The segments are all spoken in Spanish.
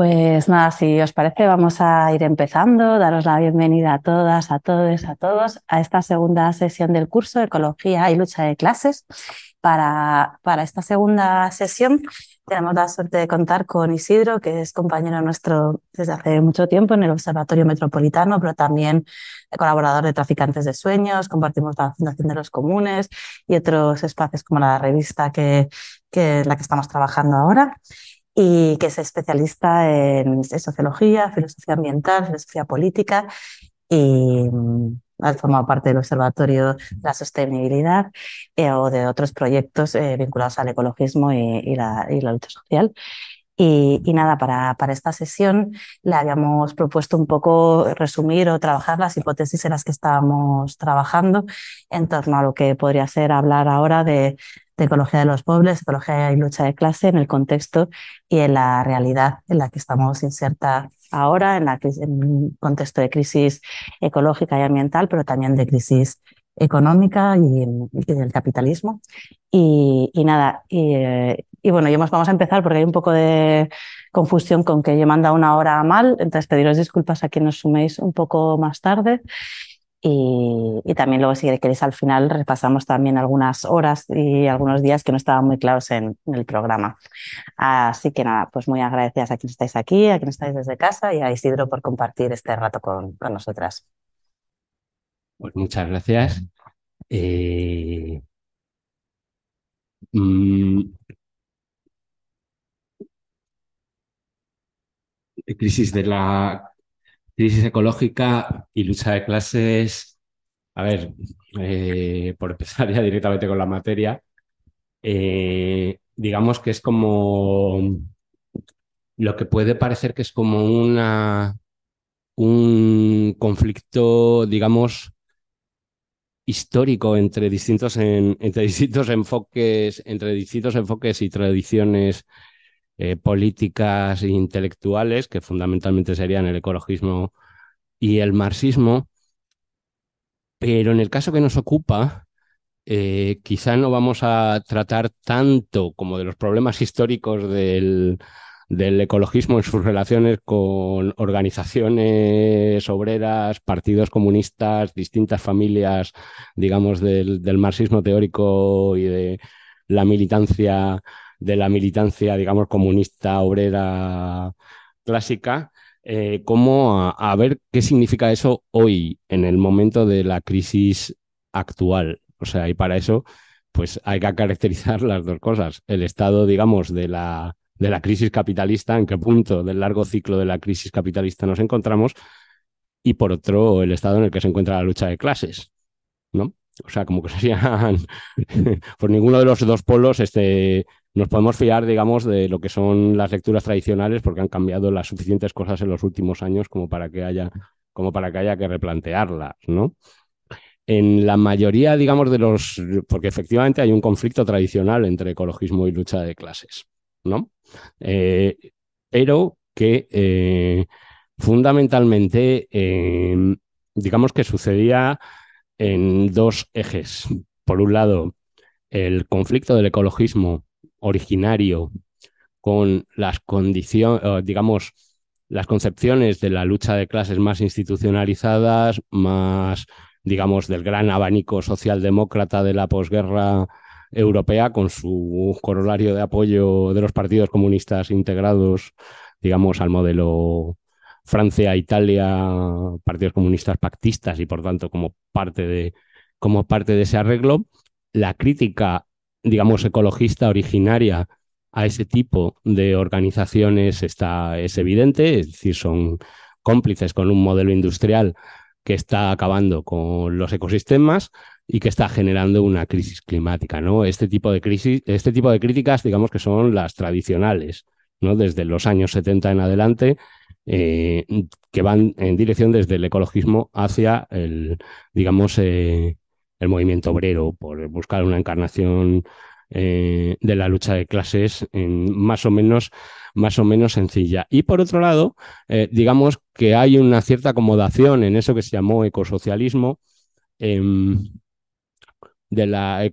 Pues nada, si os parece, vamos a ir empezando. Daros la bienvenida a todas, a todos, a todos a esta segunda sesión del curso Ecología y Lucha de Clases. Para, para esta segunda sesión tenemos la suerte de contar con Isidro, que es compañero nuestro desde hace mucho tiempo en el Observatorio Metropolitano, pero también colaborador de Traficantes de Sueños, compartimos la Fundación de los Comunes y otros espacios como la revista que, que la que estamos trabajando ahora y que es especialista en, sociología, filosofía ambiental, filosofía política y mm, ha formado parte del Observatorio de la Sostenibilidad eh, o de otros proyectos eh, vinculados al ecologismo y, la, y, la, lucha social. Y, y, nada, para, para esta sesión le habíamos propuesto un poco resumir o trabajar las hipótesis en las que estábamos trabajando en torno a lo que podría ser hablar ahora de de ecología de los pueblos, ecología y lucha de clase en el contexto y en la realidad en la que estamos inserta ahora, en, la, en un contexto de crisis ecológica y ambiental, pero también de crisis económica y, del capitalismo. Y, nada, y, bueno, y vamos a empezar porque hay un poco de confusión con que yo manda una hora mal, entonces pediros disculpas a quienes suméis un poco más tarde. Y, también luego, si queréis, al final repasamos también algunas horas y algunos días que no estaban muy claros en, el programa. Así que nada, pues muy agradecidas a quienes estáis aquí, a quienes estáis desde casa y a Isidro por compartir este rato con, nosotras. Pues muchas gracias. Eh, mm, crisis de la crisis ecológica y lucha de clases. A ver, eh, por empezar ya directamente con la materia, eh, digamos que es como lo que puede parecer que es como una un conflicto, digamos, histórico entre distintos, entre distintos enfoques, entre distintos enfoques y tradiciones eh, políticas intelectuales, que fundamentalmente serían el ecologismo y el marxismo. Pero en el caso que nos ocupa, eh, quizá no vamos a tratar tanto como de los problemas históricos del, del ecologismo en sus relaciones con organizaciones obreras, partidos comunistas, distintas familias, digamos, del, del marxismo teórico y de la militancia de la militancia, digamos, comunista obrera clásica, eh, como a, ver qué significa eso hoy, en el momento de la crisis actual. O sea, y para eso, pues hay que caracterizar las dos cosas. El estado, digamos, de la, de la crisis capitalista, en qué punto del largo ciclo de la crisis capitalista nos encontramos, y por otro, el estado en el que se encuentra la lucha de clases, ¿no? O sea, como que serían, por ninguno de los dos polos, este, nos podemos fiar, digamos, de lo que son las lecturas tradicionales porque han cambiado las suficientes cosas en los últimos años como para que haya, como para que, haya que replantearlas, ¿no? En la mayoría, digamos, de los... porque efectivamente hay un conflicto tradicional entre ecologismo y lucha de clases, ¿no? Eh, pero que eh, fundamentalmente, em, digamos que sucedía en dos ejes. Por un lado, el conflicto del ecologismo originario con las condiciones, eh, digamos, las concepciones de la lucha de clases más institucionalizadas, más, digamos, del gran abanico socialdemócrata de la posguerra europea, con su corolario de apoyo de los partidos comunistas integrados, digamos, al modelo Francia, Italia, partidos comunistas pactistas y por tanto como parte de, como parte de ese arreglo. La crítica digamos, ecologista originaria a ese tipo de organizaciones está, es evidente, es decir, son cómplices con un modelo industrial que está acabando con los ecosistemas y que está generando una crisis climática, ¿no? Este tipo de crisis, este tipo de críticas, digamos que son las tradicionales, ¿no? Desde los años 70 en adelante, eh, que van en dirección desde el ecologismo hacia el, digamos, el movimiento obrero, por buscar una encarnación de la lucha de clases más o menos más o menos sencilla. Y por otro lado, digamos que hay una cierta acomodación en eso que se llamó ecosocialismo, em, de la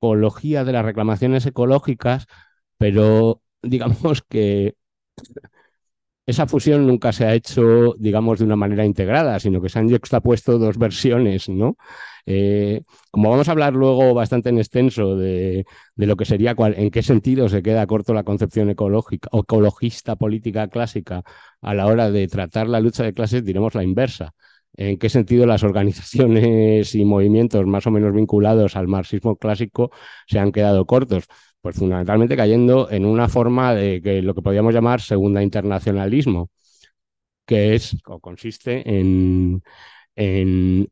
ecología, de las reclamaciones ecológicas, pero digamos que esa fusión nunca se ha hecho, digamos, de una manera integrada, sino que se han juxtapuesto dos versiones, ¿no? Eh, como vamos a hablar luego bastante en extenso de, lo que sería, en qué sentido se queda corto la concepción ecológica ecologista política clásica a la hora de tratar la lucha de clases, diremos la inversa en qué sentido las organizaciones y movimientos más o menos vinculados al marxismo clásico se han quedado cortos. Pues fundamentalmente cayendo en una forma de que lo que podríamos llamar segunda internacionalismo, que es o consiste en,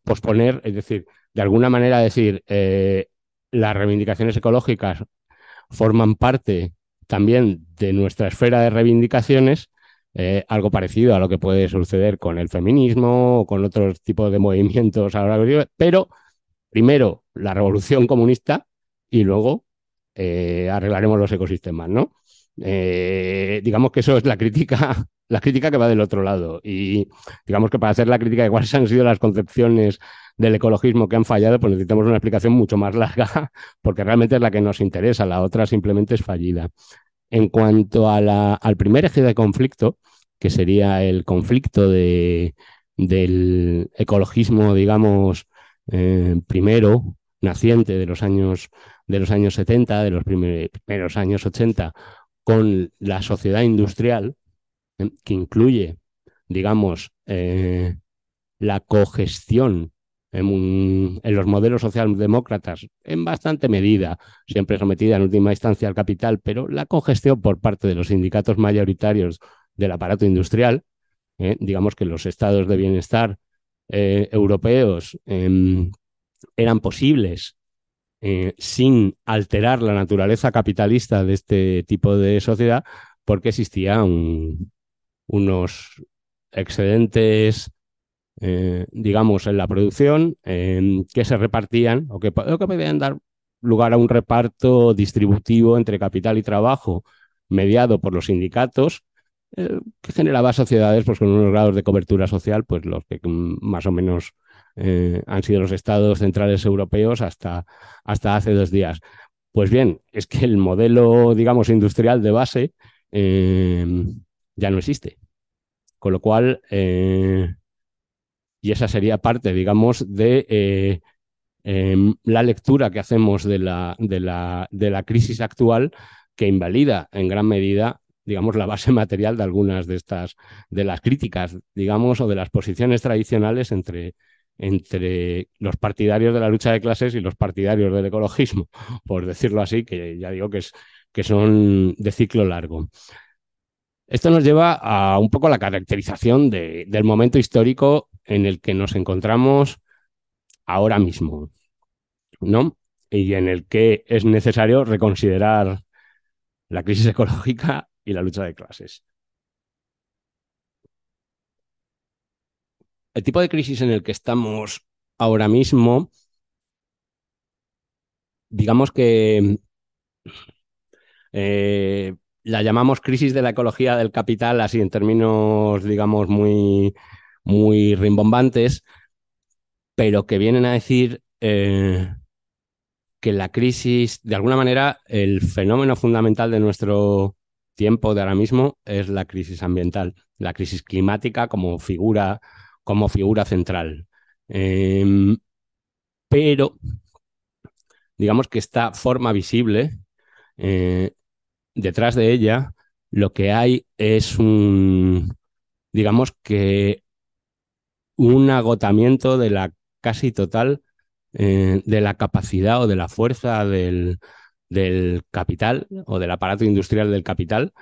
posponer, es decir, de alguna manera decir, eh, las reivindicaciones ecológicas forman parte también de nuestra esfera de reivindicaciones eh, algo parecido a lo que puede suceder con el feminismo o con otros tipos de movimientos ahora, pero primero la revolución comunista y luego eh, arreglaremos los ecosistemas, ¿no? Eh, digamos que eso es la crítica, la crítica que va del otro lado. Y digamos que para hacer la crítica de cuáles han sido las concepciones del ecologismo que han fallado, pues necesitamos una explicación mucho más larga, porque realmente es la que nos interesa, la otra simplemente es fallida. En cuanto al primer eje de conflicto, que sería el conflicto de, del ecologismo, digamos, eh, primero, naciente de los años, de los años 70, de los primeros años 80, con la sociedad industrial, eh, que incluye, digamos, eh, la cogestión en, los modelos socialdemócratas, en bastante medida, siempre sometida en última instancia al capital, pero la congestión por parte de los sindicatos mayoritarios del aparato industrial, eh, digamos que los estados de bienestar eh, europeos em, eran posibles eh, sin alterar la naturaleza capitalista de este tipo de sociedad, porque existían unos excedentes eh, digamos, en la producción, que se repartían o que, podían dar lugar a un reparto distributivo entre capital y trabajo mediado por los sindicatos, eh, que generaba sociedades pues, con unos grados de cobertura social, pues los que más o menos eh, han sido los estados centrales europeos hasta, hasta hace dos días. Pues bien, es que el modelo, digamos, industrial de base ya no existe. Con lo cual, y esa sería parte, digamos, de eh, em, la lectura que hacemos de la, de, la, de la crisis actual que invalida en gran medida digamos, la base material de algunas de estas, de las críticas, digamos, o de las posiciones tradicionales entre, entre los partidarios de la lucha de clases y los partidarios del ecologismo, por decirlo así, que ya digo que, es, que son de ciclo largo. Esto nos lleva a un poco la caracterización del momento histórico en el que nos encontramos ahora mismo, ¿no? Y en el que es necesario reconsiderar la crisis ecológica y la lucha de clases. El tipo de crisis en el que estamos ahora mismo, digamos que eh, la llamamos crisis de la ecología del capital, así en términos, digamos, muy, muy rimbombantes, pero que vienen a decir eh, que la crisis, de alguna manera, el fenómeno fundamental de nuestro tiempo de ahora mismo es la crisis ambiental, la crisis climática como figura, como figura central. Em, pero digamos que esta forma visible, eh, detrás de ella, lo que hay es un, digamos que un agotamiento de la casi total eh, de la capacidad o de la fuerza del, capital o del aparato industrial del capital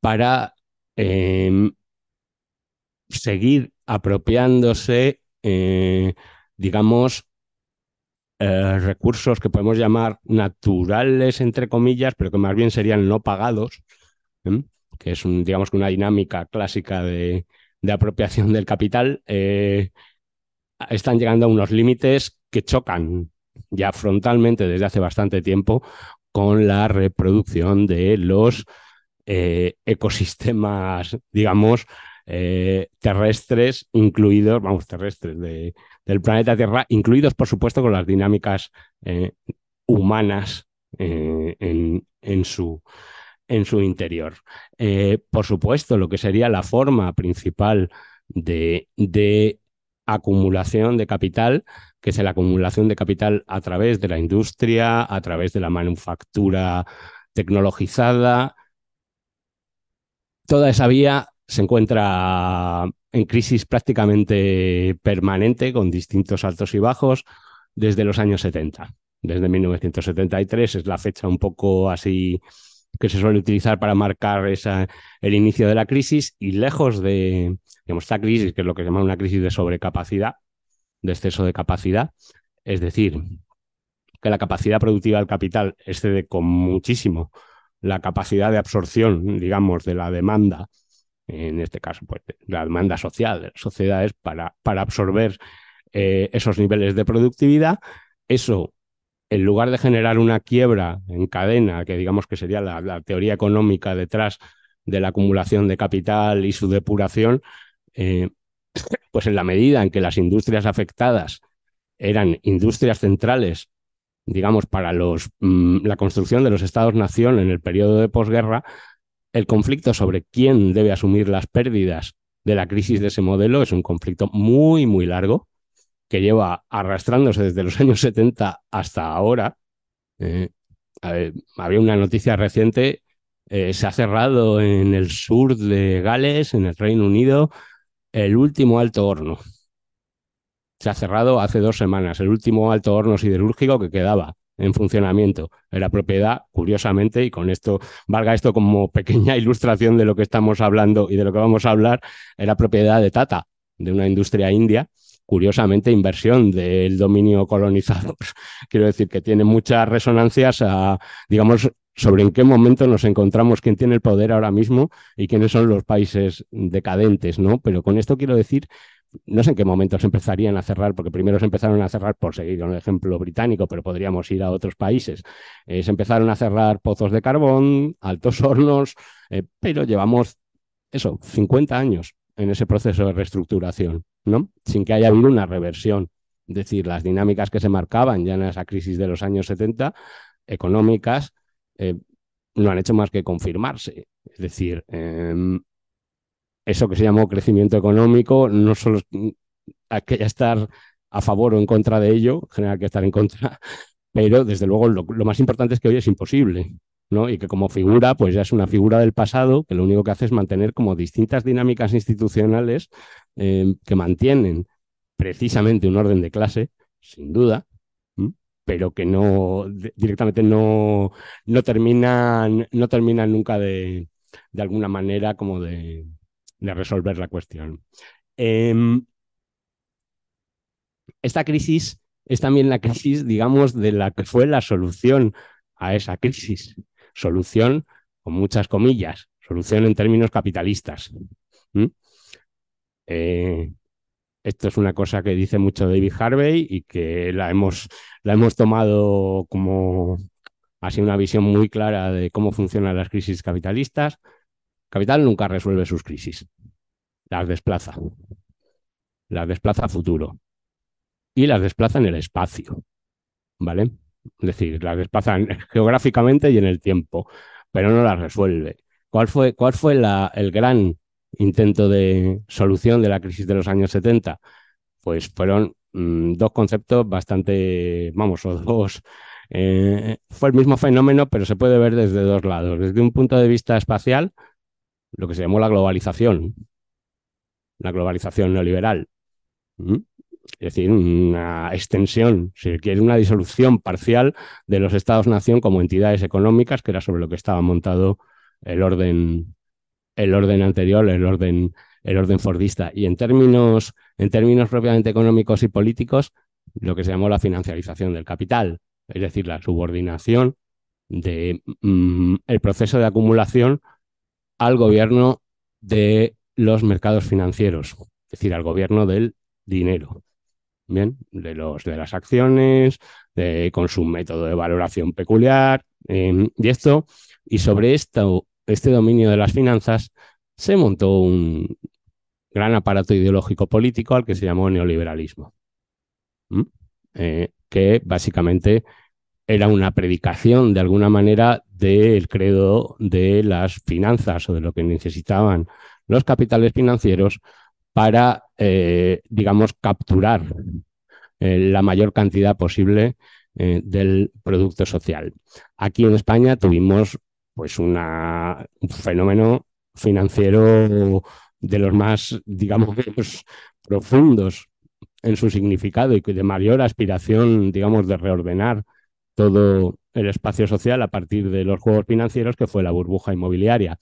para em, seguir apropiándose, eh, digamos, eh, recursos que podemos llamar naturales, entre comillas, pero que más bien serían no pagados, que es digamos una dinámica clásica de, de apropiación del capital eh, están llegando a unos límites que chocan ya frontalmente desde hace bastante tiempo con la reproducción de los ecosistemas, digamos, eh, terrestres, incluidos, vamos, terrestres del planeta Tierra, incluidos, por supuesto, con las dinámicas humanas en, en, su, en su interior. por supuesto, lo que sería la forma principal de, de acumulación de capital, que es la acumulación de capital a través de la industria, a través de la manufactura tecnologizada. Toda esa vía se encuentra en crisis prácticamente permanente, con distintos altos y bajos, desde los años 70. Desde 1973 es la fecha un poco así que se suele utilizar para marcar el inicio de la crisis y lejos de, digamos, esta crisis, que es lo que se llama una crisis de sobrecapacidad, de exceso de capacidad, es decir, que la capacidad productiva del capital excede con muchísimo la capacidad de absorción, digamos, de la demanda, en este caso, pues, la demanda social de las sociedades para, para absorber eh, esos niveles de productividad. Eso en lugar de generar una quiebra en cadena, que digamos que sería la, teoría económica detrás de la acumulación de capital y su depuración, eh, pues en la medida en que las industrias afectadas eran industrias centrales, digamos, para los, mm, la construcción de los estados-nación en el periodo de posguerra, el conflicto sobre quién debe asumir las pérdidas de la crisis de ese modelo es un conflicto muy, muy largo que lleva arrastrándose desde los años 70 hasta ahora. Eh, había una noticia reciente, eh, se ha cerrado en el sur de Gales, en el Reino Unido, el último alto horno. Se ha cerrado hace dos semanas, el último alto horno siderúrgico que quedaba en funcionamiento. Era propiedad, curiosamente, y con esto, valga esto como pequeña ilustración de lo que estamos hablando y de lo que vamos a hablar, era propiedad de Tata, de una industria india, curiosamente, inversión del dominio colonizador. Quiero decir que tiene muchas resonancias a, digamos, sobre en qué momento nos encontramos, quién tiene el poder ahora mismo y quiénes son los países decadentes, ¿no? Pero con esto quiero decir, no sé en qué momento se empezarían a cerrar, porque primero se empezaron a cerrar, por seguir con el ejemplo británico, pero podríamos ir a otros países. Eh, se empezaron a cerrar pozos de carbón, altos hornos, eh, pero llevamos eso, 50 años en ese proceso de reestructuración, ¿no? Sin que haya habido una reversión. Es decir, las dinámicas que se marcaban ya en esa crisis de los años 70, económicas, eh, no han hecho más que confirmarse. Es decir, em, eso que se llamó crecimiento económico, no solo hay que estar a favor o en contra de ello, en general que estar en contra, pero desde luego lo, más importante es que hoy es imposible. Y que como figura, pues ya es una figura del pasado que lo único que hace es mantener como distintas dinámicas institucionales eh, que mantienen precisamente un orden de clase, sin duda, pero que no directamente no, no terminan, no terminan nunca de, de alguna manera como de, de resolver la cuestión. Em, esta crisis es también la crisis, digamos, de la que fue la solución a esa crisis solución con muchas comillas, solución en términos capitalistas. Eh, esto es una cosa que dice mucho David Harvey y que la hemos, la hemos tomado como así una visión muy clara de cómo funcionan las crisis capitalistas. Capital nunca resuelve sus crisis, las desplaza, las desplaza a futuro y las desplaza en el espacio, ¿vale? Es decir, las desplazan geográficamente y en el tiempo, pero no las resuelve. ¿Cuál fue, cuál fue la, el gran intento de solución de la crisis de los años 70? Pues fueron mm, dos conceptos bastante, vamos, o dos. Eh, fue el mismo fenómeno, pero se puede ver desde dos lados. Desde un punto de vista espacial, lo que se llamó la globalización, la globalización neoliberal es decir, una extensión, si quiere, una disolución parcial de los estados-nación como entidades económicas, que era sobre lo que estaba montado el orden, el orden anterior, el orden, el orden fordista. Y en términos, en términos propiamente económicos y políticos, lo que se llamó la financiarización del capital, es decir, la subordinación del de, mm, proceso de acumulación al gobierno de los mercados financieros, es decir, al gobierno del dinero. Bien, de, los, de las acciones, con su método de valoración peculiar, em, y esto, y sobre esto, este dominio de las finanzas, se montó un gran aparato ideológico político al que se llamó neoliberalismo, eh, que básicamente era una predicación de alguna manera del credo de las finanzas o de lo que necesitaban los capitales financieros para, eh, digamos, capturar eh, la mayor cantidad posible eh, del producto social. Aquí en España tuvimos pues un fenómeno financiero de los más, digamos, profundos en su significado y de mayor aspiración, digamos, de reordenar todo el espacio social a partir de los juegos financieros, que fue la burbuja inmobiliaria,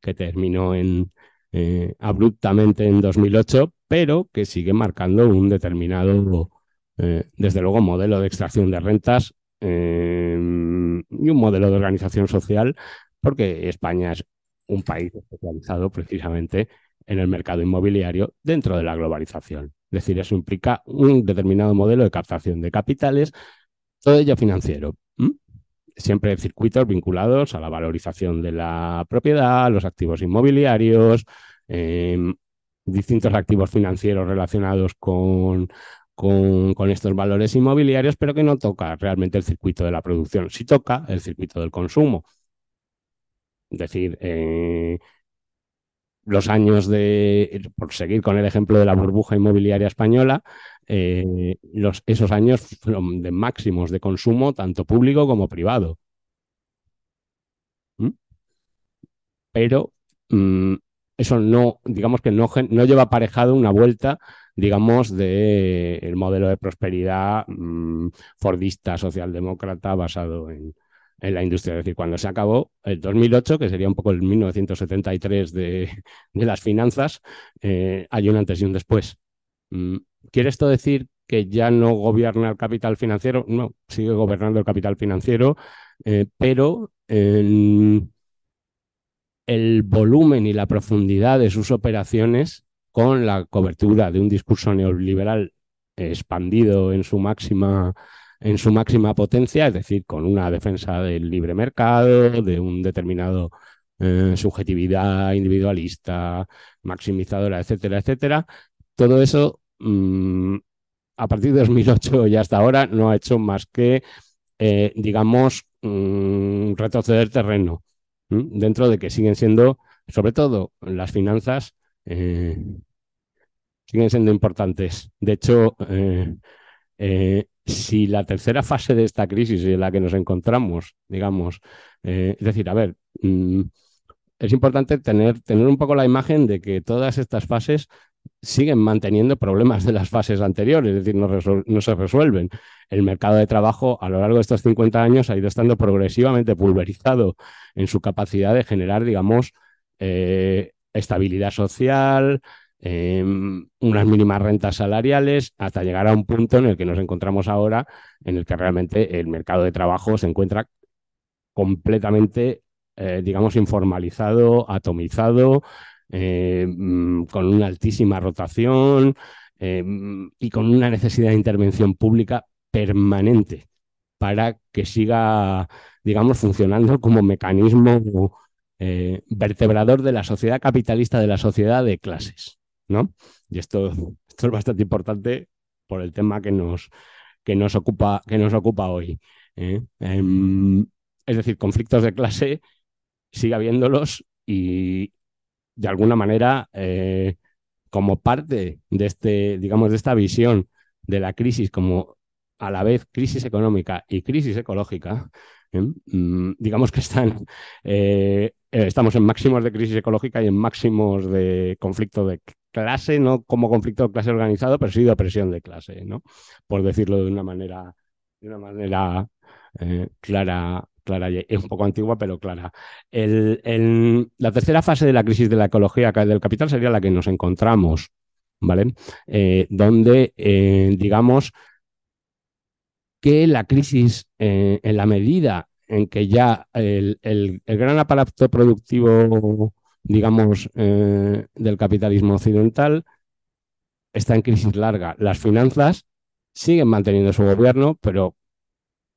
que terminó en, eh, abruptamente en 2008, pero que sigue marcando un determinado, eh, desde luego, modelo de extracción de rentas eh, y un modelo de organización social, porque España es un país especializado precisamente en el mercado inmobiliario dentro de la globalización. Es decir, eso implica un determinado modelo de captación de capitales todo ello financiero. Siempre circuitos vinculados a la valorización de la propiedad, los activos inmobiliarios, em, distintos activos financieros relacionados con, con, estos valores inmobiliarios, pero que no toca realmente el circuito de la producción, sí toca el circuito del consumo. Es decir, eh, los años de, por seguir con el ejemplo de la burbuja inmobiliaria española, eh, esos años fueron de máximos de consumo, tanto público como privado. ¿Mm? Pero mm, eso no, digamos que no, no, lleva aparejado una vuelta, digamos, del el modelo de prosperidad mm, fordista, socialdemócrata, basado en, en la industria. Es decir, cuando se acabó el 2008, que sería un poco el 1973 de, de las finanzas, eh, hay un antes y un después. Mm, ¿Quiere esto decir que ya no gobierna el capital financiero? No, sigue gobernando el capital financiero, eh, pero el volumen y la profundidad de sus operaciones con la cobertura de un discurso neoliberal expandido en su máxima en su máxima potencia, es decir, con una defensa del libre mercado, de un determinado eh, subjetividad individualista, maximizadora, etcétera, etcétera. Todo eso, mm, a partir de 2008 y hasta ahora, no ha hecho más que, eh, digamos, mm, retroceder terreno, dentro de que siguen siendo, sobre todo las finanzas, eh, siguen siendo importantes. De hecho, si la tercera fase de esta crisis en la que nos encontramos, digamos, eh, es decir, a ver, mm, es importante tener, tener un poco la imagen de que todas estas fases siguen manteniendo problemas de las fases anteriores, es decir, no, se resuelven. El mercado de trabajo a lo largo de estos 50 años ha ido estando progresivamente pulverizado en su capacidad de generar, digamos, eh, estabilidad social, Em, unas mínimas rentas salariales hasta llegar a un punto en el que nos encontramos ahora, en el que realmente el mercado de trabajo se encuentra completamente, eh, digamos, informalizado, atomizado, em, con una altísima rotación em, y con una necesidad de intervención pública permanente para que siga, digamos, funcionando como mecanismo eh, vertebrador de la sociedad capitalista, de la sociedad de clases. ¿No? Y esto, esto es bastante importante por el tema que nos, que nos, ocupa, que nos ocupa hoy. ¿eh? Em, es decir, conflictos de clase sigue habiéndolos y de alguna manera, eh, como parte de este, digamos, de esta visión de la crisis como a la vez crisis económica y crisis ecológica, ¿eh? mm, digamos que están, estamos en máximos de crisis ecológica y en máximos de conflicto de clase, no como conflicto de clase organizado, pero sí de opresión de clase, ¿no? Por decirlo de una manera, de una manera eh, clara, clara un poco antigua, pero clara. El, la tercera fase de la crisis de la ecología del capital sería la que nos encontramos, ¿vale? Eh, donde, eh, digamos, que la crisis, en la medida en que ya el, el gran aparato productivo digamos, eh, del capitalismo occidental está en crisis larga. Las finanzas siguen manteniendo su gobierno, pero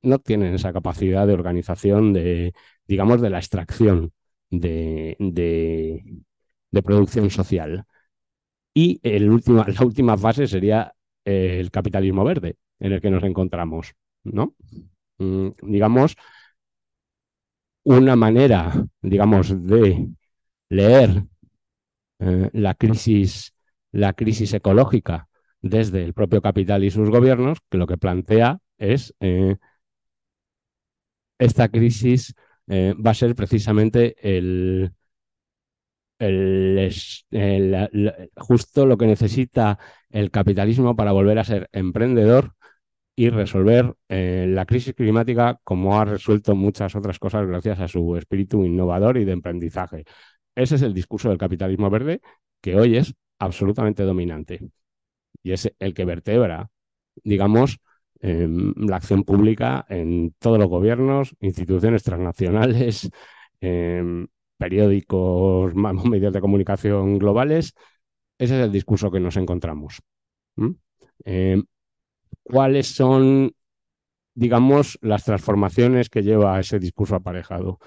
no tienen esa capacidad de organización de, digamos, de la extracción de, de, producción social. Y el última, la última fase sería eh, el capitalismo verde en el que nos encontramos, ¿no? Mm, digamos, una manera, digamos, de leer eh, la, crisis, la crisis ecológica desde el propio capital y sus gobiernos, que lo que plantea es eh, esta crisis eh, va a ser precisamente el, justo lo que necesita el capitalismo para volver a ser emprendedor y resolver eh, la crisis climática como ha resuelto muchas otras cosas gracias a su espíritu innovador y de emprendizaje. Ese es el discurso del capitalismo verde que hoy es absolutamente dominante y es el que vertebra, digamos, em, la acción pública en todos los gobiernos, instituciones transnacionales, em, periódicos, medios de comunicación globales. Ese es el discurso que nos encontramos cuáles son, digamos, las transformaciones que lleva ese discurso aparejado.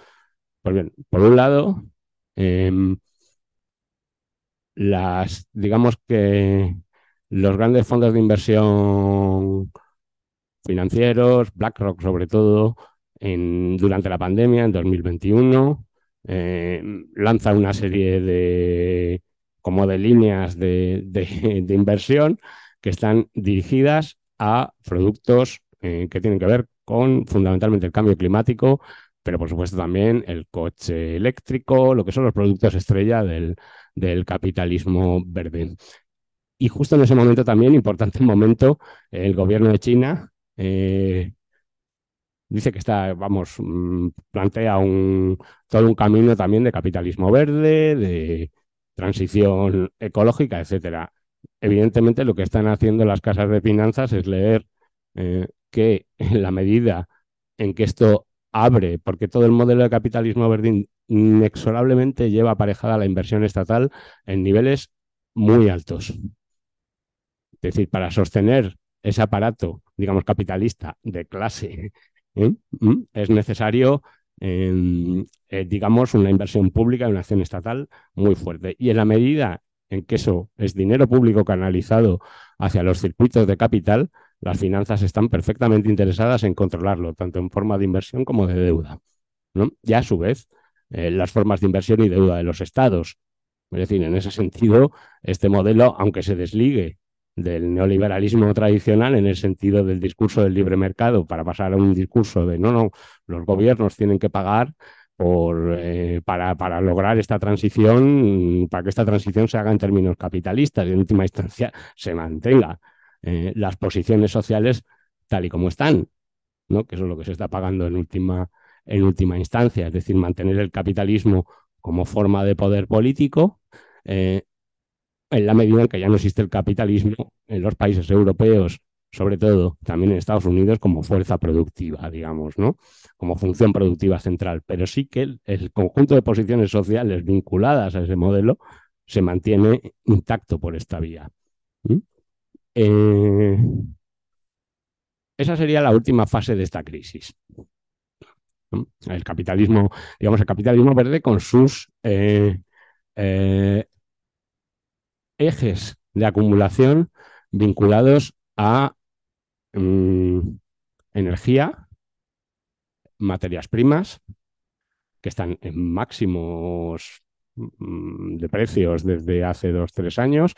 Pues bien, por un lado, em, las, digamos que los grandes fondos de inversión financieros, BlackRock sobre todo, en, durante la pandemia, en 2021, em, lanza una serie de como de líneas de, de inversión que están dirigidas a productos eh, que tienen que ver con fundamentalmente el cambio climático, pero por supuesto también el coche eléctrico, lo que son los productos estrella del, capitalismo verde. Y justo en ese momento también, importante momento, el gobierno de China eh, dice que está, vamos, mm, plantea un, todo un camino también de capitalismo verde, de transición ecológica, etcétera evidentemente lo que están haciendo las casas de finanzas es leer eh, que en la medida en que esto abre, porque todo el modelo de capitalismo verde inexorablemente lleva aparejada la inversión estatal en niveles muy altos. Es decir, para sostener ese aparato, digamos, capitalista de clase, ¿eh? ¿Mm? es necesario, em, eh, digamos, una inversión pública, una acción estatal muy fuerte. Y en la medida en que eso es dinero público canalizado hacia los circuitos de capital, las finanzas están perfectamente interesadas en controlarlo, tanto en forma de inversión como de deuda. ¿no? Y a su vez, eh, las formas de inversión y deuda de los estados. Es decir, en ese sentido, este modelo, aunque se desligue del neoliberalismo tradicional en el sentido del discurso del libre mercado para pasar a un discurso de no, no, los gobiernos tienen que pagar, por, eh, para, para, lograr esta transición, para que esta transición se haga en términos capitalistas y en última instancia se mantenga eh, las posiciones sociales tal y como están, ¿no? que eso es lo que se está pagando en última, en última instancia, es decir, mantener el capitalismo como forma de poder político. Eh, en la medida en que ya no existe el capitalismo en los países europeos sobre todo también en Estados Unidos como fuerza productiva, digamos, ¿no? Como función productiva central. Pero sí que el, conjunto de posiciones sociales vinculadas a ese modelo se mantiene intacto por esta vía. Eh, esa sería la última fase de esta crisis. El capitalismo, digamos, el capitalismo verde con sus eh, eh, ejes de acumulación vinculados a Mm, energía, materias primas, que están en máximos mm, de precios desde hace dos, tres años.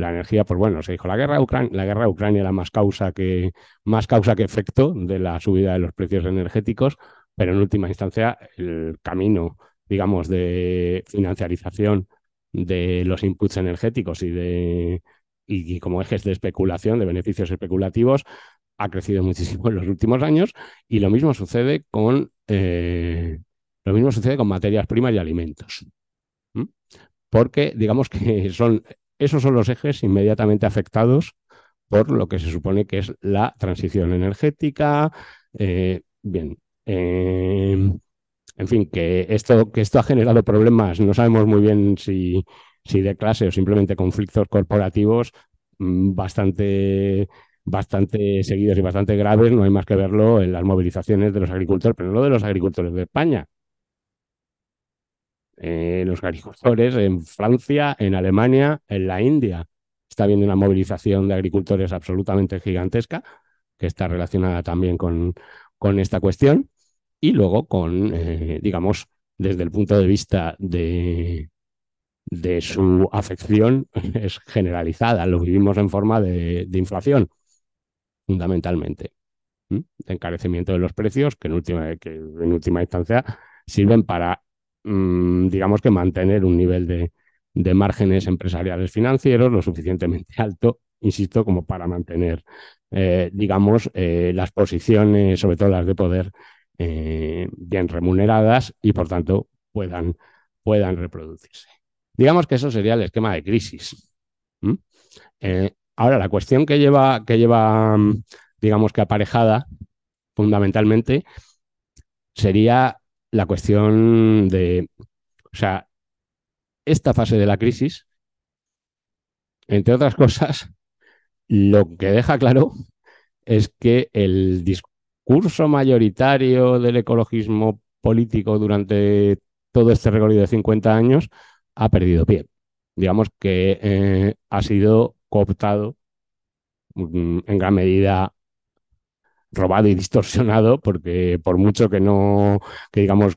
La energía, pues bueno, se dijo, la guerra, Ucrania, la guerra de Ucrania era más causa, que, más causa que efecto de la subida de los precios energéticos, pero en última instancia el camino, digamos, de financiarización de los inputs energéticos y de y como ejes de especulación, de beneficios especulativos, ha crecido muchísimo en los últimos años y lo mismo sucede con, eh, lo mismo sucede con materias primas y alimentos. Porque digamos que son, esos son los ejes inmediatamente afectados por lo que se supone que es la transición energética. Eh, bien, em, en fin, que esto, que esto ha generado problemas, no sabemos muy bien si, si de clase o simplemente conflictos corporativos mm, bastante, bastante seguidos y bastante graves, no hay más que verlo en las movilizaciones de los agricultores, pero no de los agricultores de España. Eh, los agricultores en Francia, en Alemania, en la India. Está habiendo una movilización de agricultores absolutamente gigantesca, que está relacionada también con, con esta cuestión. Y luego con, eh, digamos, desde el punto de vista de, de su afección es generalizada, lo vivimos en forma de, inflación, fundamentalmente, de encarecimiento de los precios que en última, que en última instancia sirven para, mm, digamos que mantener un nivel de, de márgenes empresariales financieros lo suficientemente alto, insisto, como para mantener, eh, digamos, eh, las posiciones, sobre todo las de poder, eh, bien remuneradas y por tanto puedan, puedan reproducirse. Digamos que eso sería el esquema de crisis. Ahora, la cuestión que lleva, que lleva, digamos que aparejada, fundamentalmente, sería la cuestión de, o sea, esta fase de la crisis, entre otras cosas, lo que deja claro es que el discurso curso mayoritario del ecologismo político durante todo este recorrido de 50 años ha perdido pie. Digamos que eh, ha sido cooptado mm, en gran medida robado y distorsionado, porque por mucho que no, que digamos,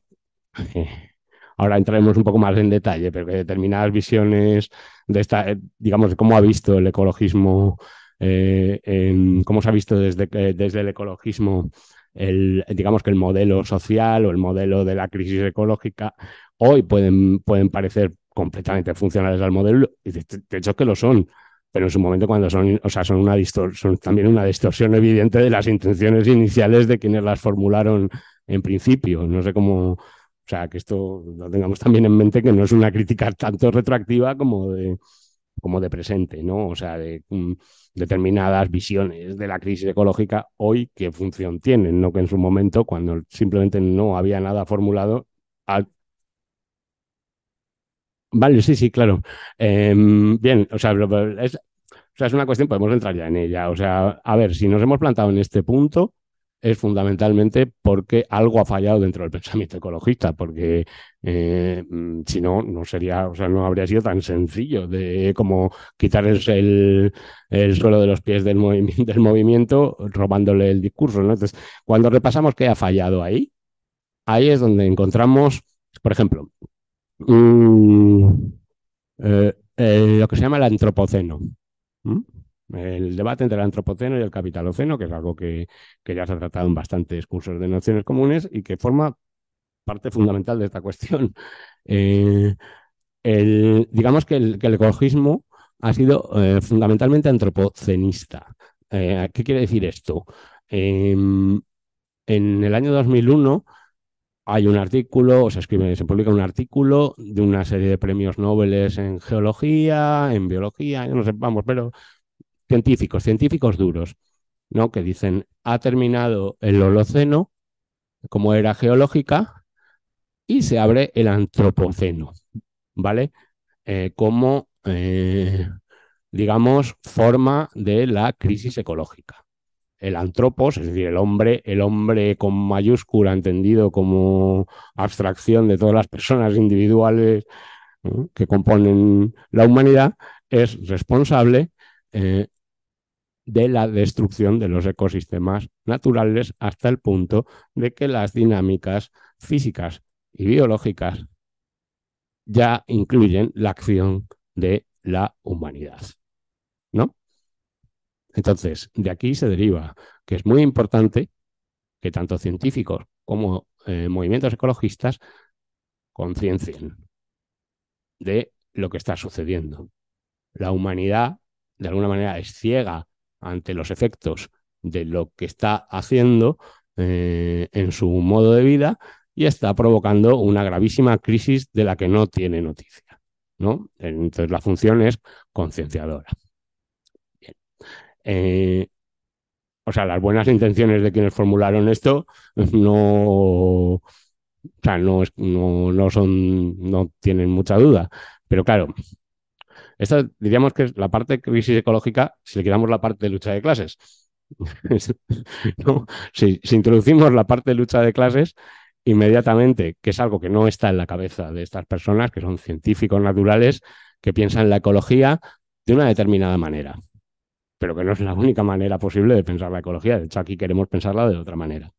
ahora entraremos un poco más en detalle, pero que determinadas visiones de esta, eh, digamos, de cómo ha visto el ecologismo eh, cómo se ha visto desde, desde el ecologismo el, digamos que el modelo social o el modelo de la crisis ecológica hoy pueden, pueden parecer completamente funcionales al modelo, y de, hecho que lo son, pero en su momento cuando son, o sea, son, una son también una distorsión evidente de las intenciones iniciales de quienes las formularon en principio. No sé cómo, o sea, que esto lo tengamos también en mente, que no es una crítica tanto retroactiva como de, como de presente, ¿no? O sea, de mm, determinadas visiones de la crisis ecológica hoy qué función tienen, no que en su momento, cuando simplemente no había nada formulado. Vale, sí, sí, claro. Em, bien, o sea, es, una cuestión, podemos entrar ya en ella. O sea, a ver, si nos hemos plantado en este punto, es fundamentalmente porque algo ha fallado dentro del pensamiento ecologista, porque eh, si no, no sería, o sea, no habría sido tan sencillo de como quitar el, suelo de los pies del movimiento robándole el discurso. Entonces, cuando repasamos qué ha fallado ahí, ahí es donde encontramos, por ejemplo, mm, eh, eh, lo que se llama el antropoceno el debate entre el antropoceno y el capitaloceno, que es algo que, ya se ha tratado en bastantes cursos de Naciones Comunes y que forma parte fundamental de esta cuestión. Eh, digamos que el, ecologismo ha sido fundamentalmente antropocenista. ¿Qué quiere decir esto? Em, en el año 2001 hay un artículo, o se escribe, se publica un artículo de una serie de premios Nobel en geología, en biología, no sé, vamos, pero científicos, científicos duros, ¿no? Que dicen, ha terminado el Holoceno como era geológica y se abre el Antropoceno, ¿vale? Eh, como, eh, digamos, forma de la crisis ecológica. El antropos, es decir, el hombre, el hombre con mayúscula, entendido como abstracción de todas las personas individuales que componen la humanidad, es responsable eh, de la destrucción de los ecosistemas naturales hasta el punto de que las dinámicas físicas y biológicas ya incluyen la acción de la humanidad. ¿No? Entonces, de aquí se deriva que es muy importante que tanto científicos como eh, movimientos ecologistas conciencien de lo que está sucediendo. La humanidad, de alguna manera, es ciega ante los efectos de lo que está haciendo eh, en su modo de vida y está provocando una gravísima crisis de la que no tiene noticia. ¿no? Entonces la función es concienciadora. Eh, o sea, las buenas intenciones de quienes formularon esto no, O sea, no, no, no son, no tienen mucha duda. Pero claro, esta diríamos que es la parte de crisis ecológica si le quitamos la parte de lucha de clases. ¿No? Si, si, introducimos la parte de lucha de clases, inmediatamente, que es algo que no está en la cabeza de estas personas, que son científicos naturales, que piensan la ecología de una determinada manera, pero que no es la única manera posible de pensar la ecología. De hecho, aquí queremos pensarla de otra manera.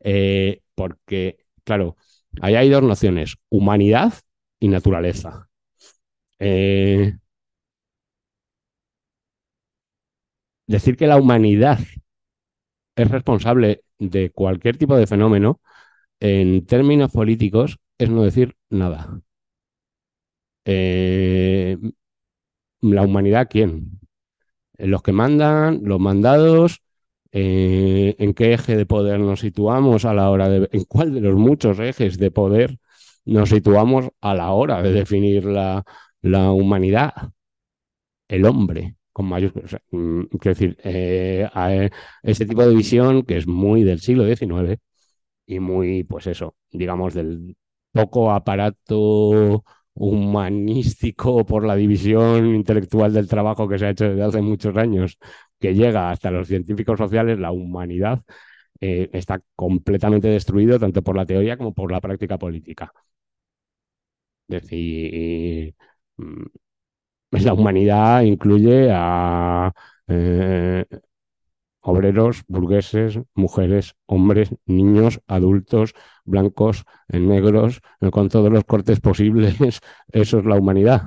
Eh, porque, claro, ahí hay dos nociones, humanidad y naturaleza. Eh, decir que la humanidad es responsable de cualquier tipo de fenómeno, en términos políticos, es no decir nada. Eh, ¿La humanidad quién? Los que mandan, los mandados, eh, en qué eje de poder nos situamos a la hora de... en cuál de los muchos ejes de poder nos situamos a la hora de definir la, la humanidad, el hombre, con mayúsculas. Mm, quiero decir, eh, ese tipo de visión que es muy del siglo XIX y muy, pues eso, digamos, del poco aparato humanístico por la división intelectual del trabajo que se ha hecho desde hace muchos años, que llega hasta los científicos sociales, la humanidad eh, está completamente destruido tanto por la teoría como por la práctica política. Es decir, mm, la humanidad incluye a eh, obreros, burgueses, mujeres, hombres, niños, adultos, blancos, negros, con todos los cortes posibles. Eso es la humanidad.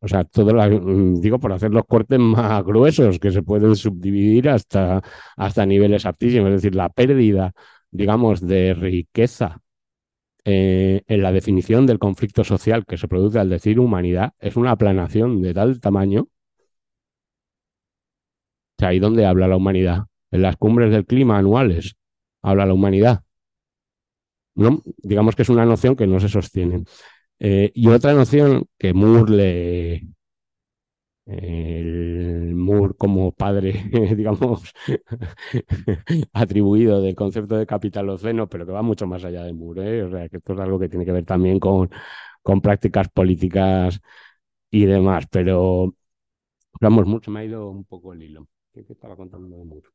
O sea, todo la, digo por hacer los cortes más gruesos que se pueden subdividir hasta, hasta niveles aptísimos. Es decir, la pérdida, digamos, de riqueza eh, en la definición del conflicto social que se produce al decir humanidad es una aplanación de tal tamaño o sea, ¿y dónde habla la humanidad? En las cumbres del clima anuales habla la humanidad. ¿No? Digamos que es una noción que no se sostiene. Eh, y otra noción que Moore le. El Moore como padre, digamos, atribuido del concepto de capitaloceno, pero que va mucho más allá de Moore. ¿eh? O sea, que esto es algo que tiene que ver también con, con prácticas políticas y demás. Pero, vamos, mucho me ha ido un poco el hilo. ¿Qué, estaba contando de Moore?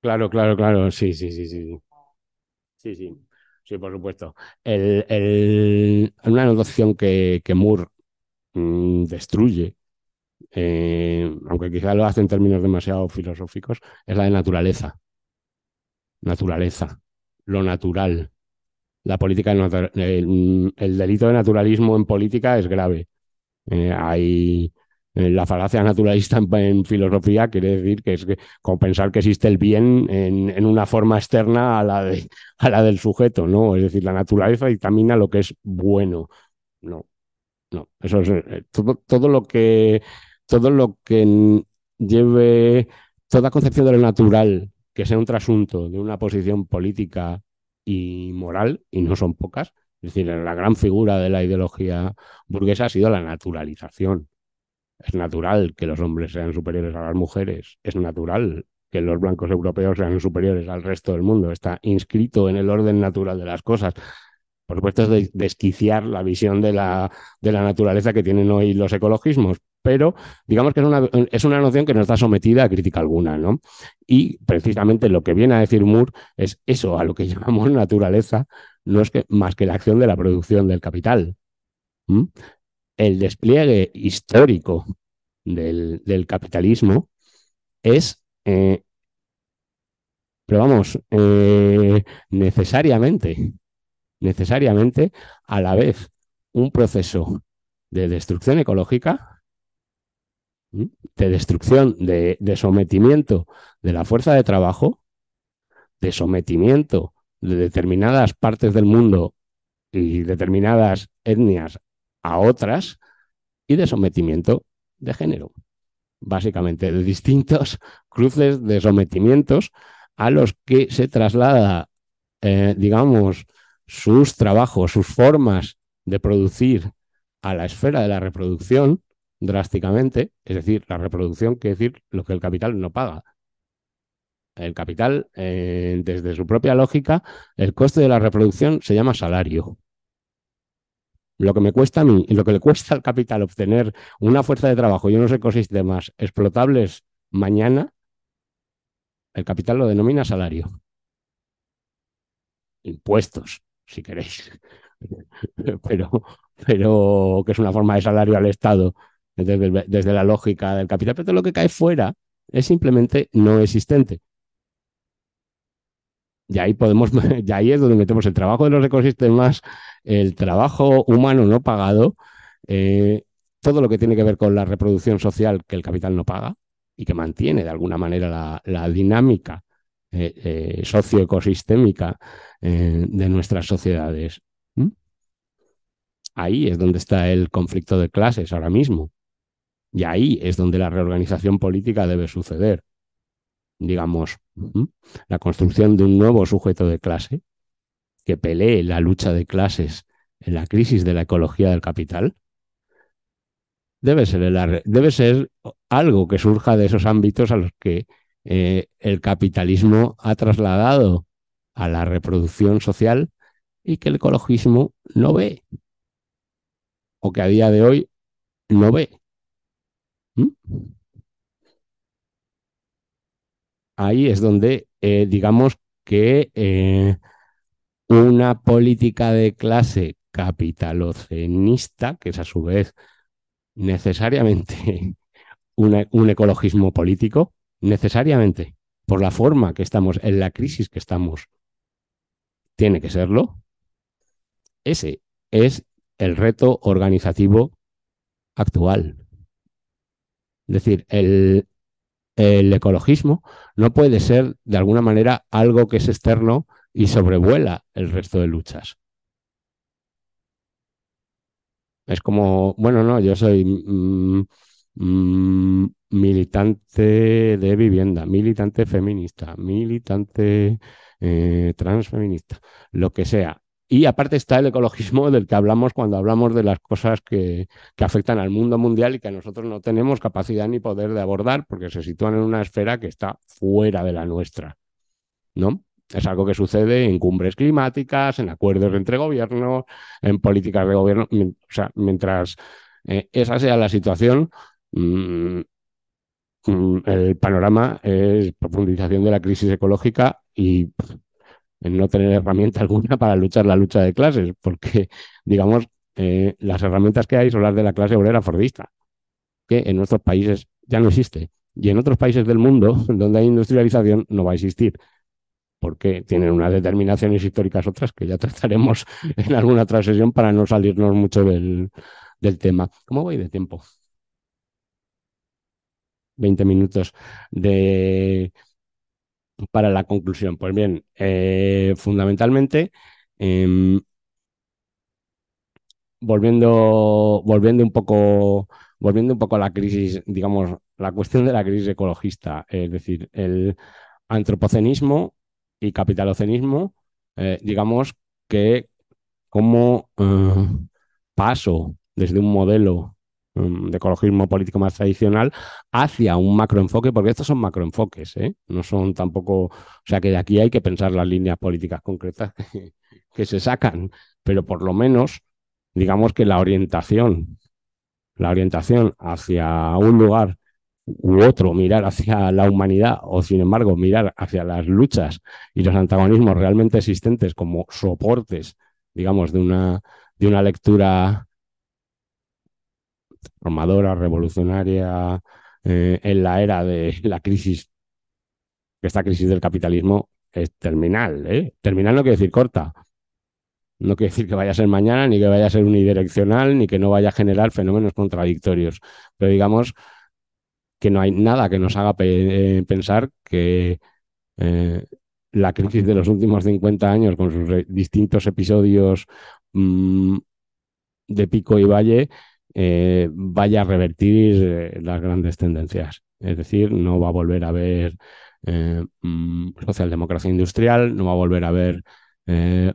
Claro, claro, claro, sí, sí, sí, sí. Sí, sí, sí, por supuesto. El, el, una notación que, que Moore mm, destruye, eh, aunque quizá lo hace en términos demasiado filosóficos, es la de naturaleza naturaleza, lo natural. La política, el, delito de naturalismo en política es grave. Eh, hay eh, la falacia naturalista en, filosofía quiere decir que es que, como pensar que existe el bien en, una forma externa a la, de, a la del sujeto, ¿no? Es decir, la naturaleza dictamina lo que es bueno. No, no. Eso es eh, todo, todo lo que todo lo que lleve toda concepción de lo natural que sea un trasunto de una posición política y moral, y no son pocas. Es decir, la gran figura de la ideología burguesa ha sido la naturalización. Es natural que los hombres sean superiores a las mujeres. Es natural que los blancos europeos sean superiores al resto del mundo. Está inscrito en el orden natural de las cosas. Por supuesto, es de desquiciar la visión de la, de la naturaleza que tienen hoy los ecologismos, pero digamos que es una, es una noción que no está sometida a crítica alguna, ¿no? Y precisamente lo que viene a decir Moore es eso, a lo que llamamos naturaleza, no es que, más que la acción de la producción del capital. El despliegue histórico del, capitalismo es, eh, pero vamos, eh, necesariamente, necesariamente a la vez un proceso de destrucción ecológica de destrucción, de, sometimiento de la fuerza de trabajo, de sometimiento de determinadas partes del mundo y determinadas etnias a otras y de sometimiento de género, básicamente, de distintos cruces de sometimientos a los que se traslada, eh, digamos, sus trabajos, sus formas de producir a la esfera de la reproducción drásticamente, es decir, la reproducción quiere decir lo que el capital no paga. El capital, eh, desde su propia lógica, el coste de la reproducción se llama salario. Lo que me cuesta a mí lo que le cuesta al capital obtener una fuerza de trabajo y unos ecosistemas explotables mañana, el capital lo denomina salario. Impuestos, si queréis. pero, pero que es una forma de salario al Estado desde, la lógica del capital. Pero lo que cae fuera es simplemente no existente. Y ahí podemos, y ahí es donde metemos el trabajo de los ecosistemas, el trabajo humano no pagado, eh, todo lo que tiene que ver con la reproducción social que el capital no paga y que mantiene de alguna manera la, dinámica eh, eh, socioecosistémica de nuestras sociedades. Ahí es donde está el conflicto de clases ahora mismo. Y ahí es donde la reorganización política debe suceder. Digamos, la construcción de un nuevo sujeto de clase que pelee la lucha de clases en la crisis de la ecología del capital, debe ser, algo que surja de esos ámbitos a los que eh, el capitalismo ha trasladado a la reproducción social y que el ecologismo no ve, o que a día de hoy no ve ahí es donde, eh, digamos que eh, una política de clase capitalocenista, que es a su vez necesariamente un ecologismo político, necesariamente, por la forma que estamos, en la crisis que estamos, tiene que serlo. Ese es el reto organizativo actual. Es decir, el, el ecologismo no puede ser de alguna manera algo que es externo y sobrevuela el resto de luchas. Es como, bueno, no, yo soy mm, mm, militante de vivienda, militante feminista, militante eh, transfeminista, lo que sea. Y aparte está el ecologismo del que hablamos cuando hablamos de las cosas que, afectan al mundo mundial y que nosotros no tenemos capacidad ni poder de abordar porque se sitúan en una esfera que está fuera de la nuestra. ¿No? Es algo que sucede en cumbres climáticas, en acuerdos entre gobiernos, en políticas de gobierno. O sea, mientras eh, esa sea la situación, mm, mm, el panorama es profundización de la crisis ecológica y en no tener herramienta alguna para luchar la lucha de clases, porque, digamos, eh, las herramientas que hay son las de la clase obrera fordista, que en nuestros países ya no existe. Y en otros países del mundo, donde hay industrialización, no va a existir, porque tienen unas determinaciones históricas otras que ya trataremos en alguna otra sesión para no salirnos mucho del, del tema. ¿Cómo voy de tiempo? 20 minutos de para la conclusión? Pues bien, eh, fundamentalmente, em, volviendo, volviendo un poco, volviendo un poco a la crisis, digamos, la cuestión de la crisis ecologista, es decir, el antropocenismo y capitalocenismo, eh, digamos que como eh, paso desde un modelo Mm, de ecologismo político más tradicional hacia un macroenfoque, porque estos son macroenfoques, ¿eh? no son tampoco, o sea que de aquí hay que pensar las líneas políticas concretas que, se sacan, pero por lo menos digamos que la orientación, la orientación hacia un lugar u otro, mirar hacia la humanidad o sin embargo mirar hacia las luchas y los antagonismos realmente existentes como soportes, digamos, de una, de una lectura formadora, revolucionaria eh, en la era de la crisis, esta crisis del capitalismo es terminal. ¿eh? Terminal no quiere decir corta. No quiere decir que vaya a ser mañana, ni que vaya a ser unidireccional, ni que no vaya a generar fenómenos contradictorios. Pero digamos que no hay nada que nos haga eh, pensar que la crisis de los últimos 50 años, con sus distintos episodios mm, de pico y valle, eh, vaya a revertir eh, las grandes tendencias. Es decir, no va a volver a haber eh, mm, socialdemocracia industrial, no va a volver a haber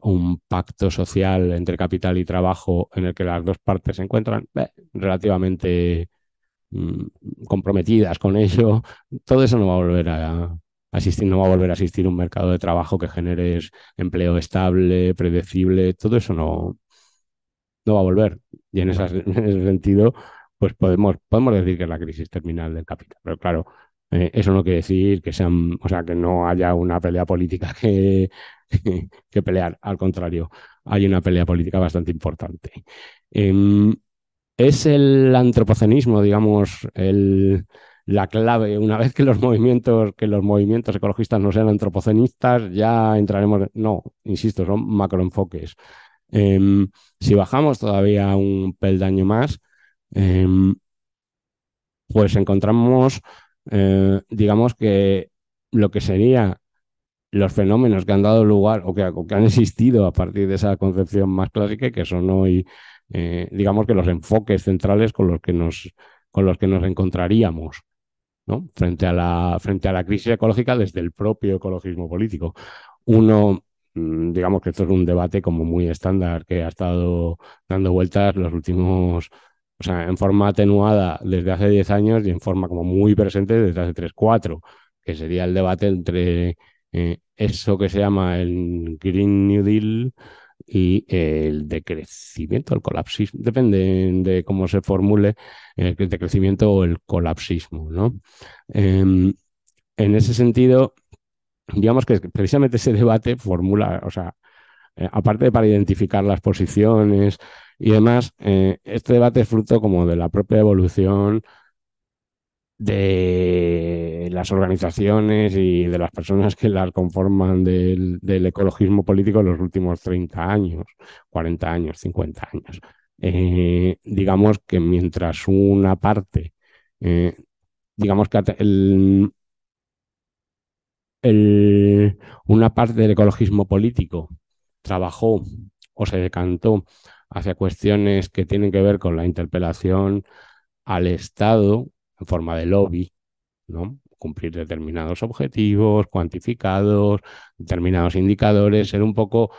un pacto social entre capital y trabajo en el que las dos partes se encuentran relativamente mm, comprometidas con ello, todo eso no va a volver a, asistir, no va a volver a existir un mercado de trabajo que genere empleo estable, predecible, todo eso no, no va a volver. Y en, ese sentido, pues podemos, podemos decir que es la crisis terminal del capital. Pero claro, eh, eso no quiere decir que sean, o sea, que no haya una pelea política que, que pelear. Al contrario, hay una pelea política bastante importante. Em, es el antropocenismo, digamos, el, la clave. Una vez que los movimientos, que los movimientos ecologistas no sean antropocenistas, ya entraremos. No, insisto, son macroenfoques. Em, si bajamos todavía un peldaño más, em, pues encontramos eh, digamos que lo que sería los fenómenos que han dado lugar o que, han existido a partir de esa concepción más clásica y que son hoy, eh, digamos que los enfoques centrales con los que nos, con los que nos encontraríamos frente, a la, frente a la crisis ecológica desde el propio ecologismo político. Uno, digamos que esto es un debate como muy estándar que ha estado dando vueltas los últimos o sea, en forma atenuada desde hace 10 años y en forma como muy presente desde hace 3, 4, que sería el debate entre eh, eso que se llama el Green New Deal y el decrecimiento, el colapsismo, depende de cómo se formule el decrecimiento o el colapsismo, ¿no? Em, en ese sentido, digamos que precisamente ese debate formula, o sea, eh, aparte de para identificar las posiciones y además, eh, este debate es fruto como de la propia evolución de las organizaciones y de las personas que las conforman del, ecologismo político en los últimos 30 años, 40 años, 50 años. Eh, digamos que mientras una parte, digamos que una parte del ecologismo político trabajó o se decantó hacia cuestiones que tienen que ver con la interpelación al Estado en forma de lobby, ¿no? cumplir determinados objetivos cuantificados, determinados indicadores, ser un poco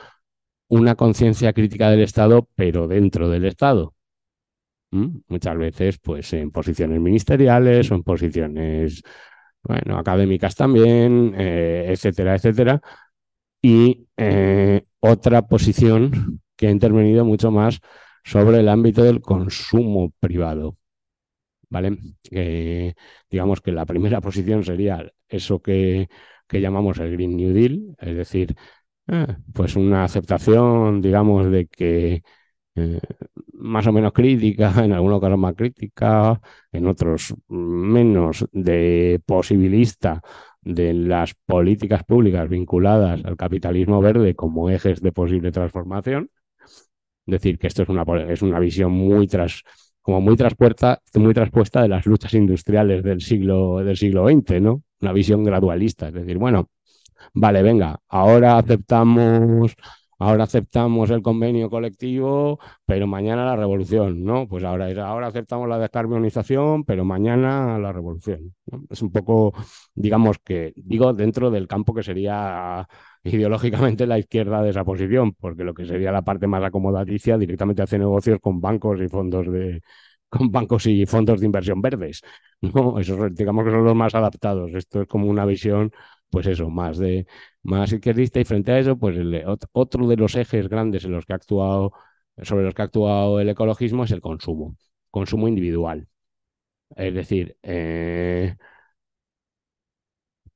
una conciencia crítica del Estado, pero dentro del Estado. Muchas veces, pues, en posiciones ministeriales o en posiciones, bueno, académicas también, eh, etcétera, etcétera. Y eh, otra posición que ha intervenido mucho más sobre el ámbito del consumo privado. ¿Vale? digamos que la primera posición sería eso que, llamamos el Green New Deal, es decir, eh, pues una aceptación, digamos, de que más o menos crítica, en algunos casos más crítica, en otros menos de posibilista de las políticas públicas vinculadas al capitalismo verde como ejes de posible transformación decir que esto es una, es una visión muy tras, como muy traspuesta, muy traspuesta de las luchas industriales del siglo, del siglo XX, ¿no? Una visión gradualista, es decir, bueno, vale, venga, ahora aceptamos, ahora aceptamos el convenio colectivo, pero mañana la revolución, ¿no? Pues ahora, ahora aceptamos la descarbonización, pero mañana la revolución. Es un poco, digamos que, digo, dentro del campo que sería ideológicamente la izquierda de esa posición, porque lo que sería la parte más acomodaticia directamente hace negocios con bancos y fondos de con bancos y fondos de inversión verdes. No, esos digamos que son los más adaptados. Esto es como una visión, pues eso, más de más izquierdista y frente a eso, pues otro de los ejes grandes en los que ha actuado sobre los que ha actuado el ecologismo es el consumo, consumo individual. Es decir, eh,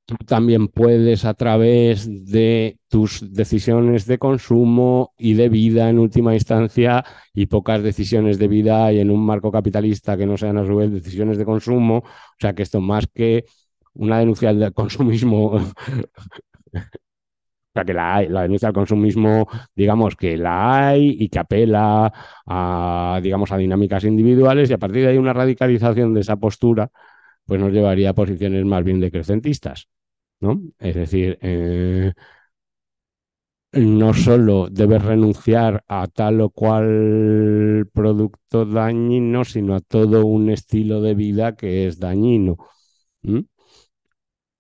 tú también puedes a través de tus decisiones de consumo y de vida en última instancia y pocas decisiones de vida y en un marco capitalista que no sean a su vez decisiones de consumo, o sea que esto más que una denuncia del consumismo, o sea que la, la denuncia del consumismo, digamos que la hay y que apela a, digamos, a dinámicas individuales y a partir de ahí una radicalización de esa postura pues nos llevaría a posiciones más bien decrecentistas. ¿no? Es decir, eh, no solo debes renunciar a tal o cual producto dañino, sino a todo un estilo de vida que es dañino.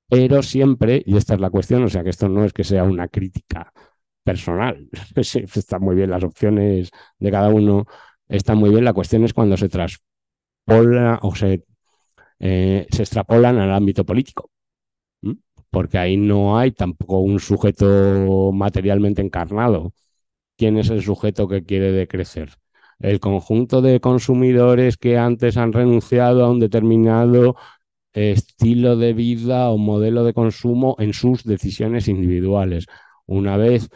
Pero siempre, y esta es la cuestión, o sea que esto no es que sea una crítica personal. Están muy bien las opciones de cada uno, están muy bien. La cuestión es cuando se traspola o se, eh, se extrapolan al ámbito político porque ahí no hay tampoco un sujeto materialmente encarnado. ¿Quién es el sujeto que quiere decrecer? El conjunto de consumidores que antes han renunciado a un determinado estilo de vida o modelo de consumo en sus decisiones individuales. Una vez,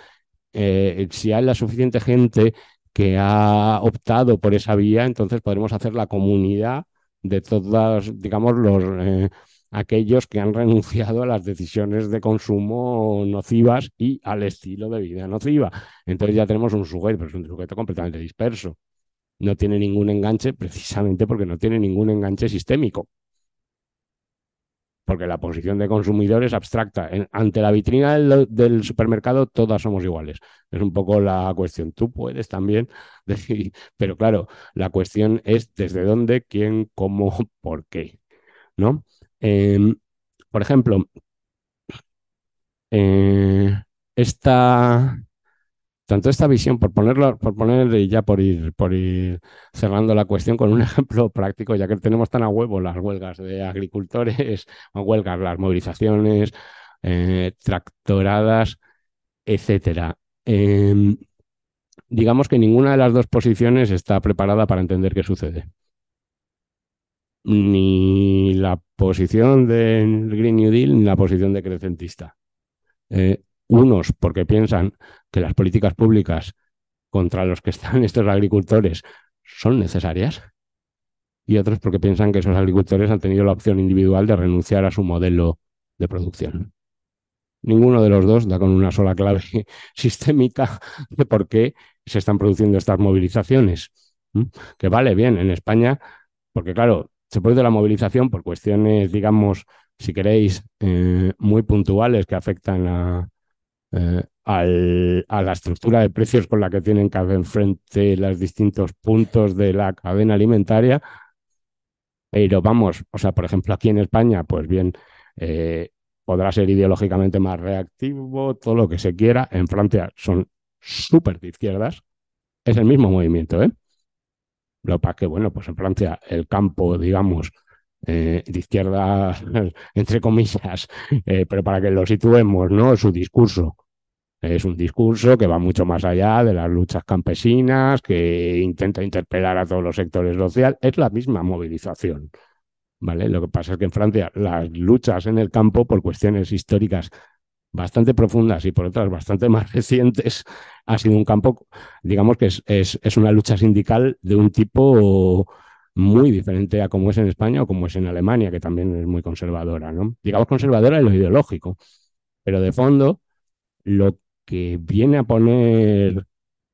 eh, si hay la suficiente gente que ha optado por esa vía, entonces podremos hacer la comunidad de todas, digamos, los, eh, aquellos que han renunciado a las decisiones de consumo nocivas y al estilo de vida nociva. Entonces ya tenemos un sujeto, pero es un sujeto completamente disperso. No tiene ningún enganche precisamente porque no tiene ningún enganche sistémico. Porque la posición de consumidor es abstracta. ante la vitrina del, supermercado todas somos iguales. Es un poco la cuestión. Tú puedes también decir, pero claro, la cuestión es desde dónde, quién, cómo, por qué. ¿No? Em, por ejemplo, eh, esta, tanto esta visión, por ponerlo, por poner ya por ir, cerrando la cuestión con un ejemplo práctico, ya que tenemos tan a huevo las huelgas de agricultores, huelgas, las movilizaciones, eh, tractoradas, etcétera. Em, digamos que ninguna de las dos posiciones está preparada para entender qué sucede ni la posición del Green New Deal ni la posición decrecentista. Eh, unos porque piensan que las políticas públicas contra los que están estos agricultores son necesarias y otros porque piensan que esos agricultores han tenido la opción individual de renunciar a su modelo de producción. Ninguno de los dos da con una sola clave sistémica de por qué se están produciendo estas movilizaciones. Que vale bien, en España, porque claro, se produce la movilización por cuestiones, digamos, si queréis, eh, muy puntuales que afectan a, eh, a la estructura de precios con la que tienen que hacer frente los distintos puntos de la cadena alimentaria. Pero vamos, o sea, por ejemplo, aquí en España, pues bien, eh, podrá ser ideológicamente más reactivo, todo lo que se quiera. En Francia son súper de izquierdas. Es el mismo movimiento, ¿eh? Lo que pasa que, bueno, pues en Francia el campo, digamos, eh, de izquierda, entre comillas, eh, pero para que lo situemos, ¿no? Su discurso es un discurso que va mucho más allá de las luchas campesinas, que intenta interpelar a todos los sectores sociales. Es la misma movilización. ¿Vale? Lo que pasa es que en Francia las luchas en el campo, por cuestiones históricas bastante profundas y por otras bastante más recientes, ha sido un campo, digamos que es, es, una lucha sindical de un tipo muy diferente a como es en España o como es en Alemania, que también es muy conservadora. Digamos conservadora en lo ideológico, pero de fondo lo que viene a poner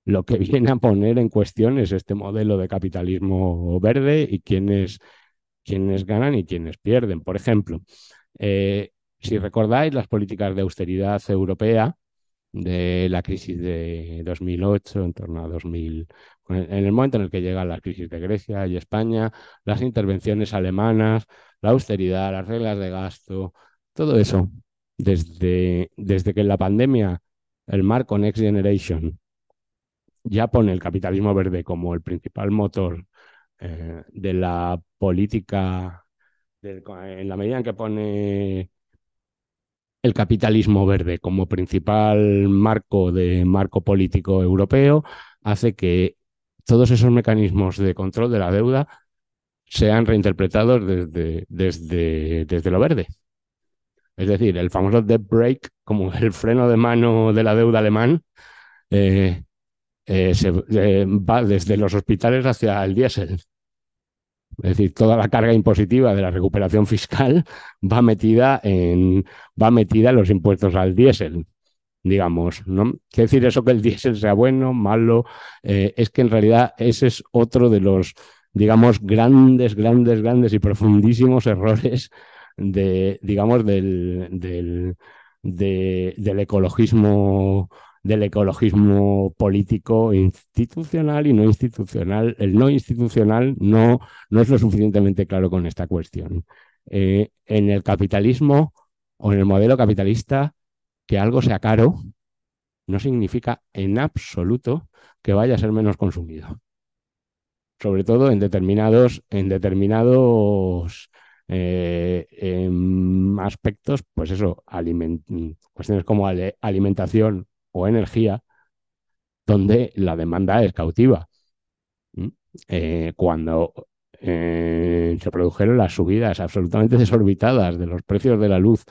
lo que viene a poner en cuestión es este modelo de capitalismo verde y quiénes, quiénes ganan y quiénes pierden. Por ejemplo, eh, si recordáis las políticas de austeridad europea de la crisis de 2008, en torno a 2000, en el momento en el que llega la crisis de Grecia y España, las intervenciones alemanas, la austeridad, las reglas de gasto, todo eso, desde, desde que en la pandemia el marco Next Generation ya pone el capitalismo verde como el principal motor eh, de la política, en la medida en que pone el capitalismo verde como principal marco de marco político europeo hace que todos esos mecanismos de control de la deuda sean reinterpretados desde, desde, desde lo verde. Es decir, el famoso debt break, como el freno de mano de la deuda alemán, eh, eh, eh, va desde los hospitales hacia el diésel. Es decir, toda la carga impositiva de la recuperación fiscal va metida en, va metida en los impuestos al diésel, digamos. ¿no? Quiere decir eso que el diésel sea bueno, malo, eh, es que en realidad ese es otro de los, digamos, grandes, grandes, grandes y profundísimos errores de, digamos, del, del, del ecologismo del ecologismo político institucional y no institucional. El no institucional no, no es lo suficientemente claro con esta cuestión. Eh, en el capitalismo o en el modelo capitalista, que algo sea caro no significa en absoluto que vaya a ser menos consumido. Sobre todo en determinados, en determinados eh, em, aspectos, pues eso, cuestiones como alimentación o energía, donde la demanda es cautiva. Eh, cuando eh, se produjeron las subidas absolutamente desorbitadas de los precios de la luz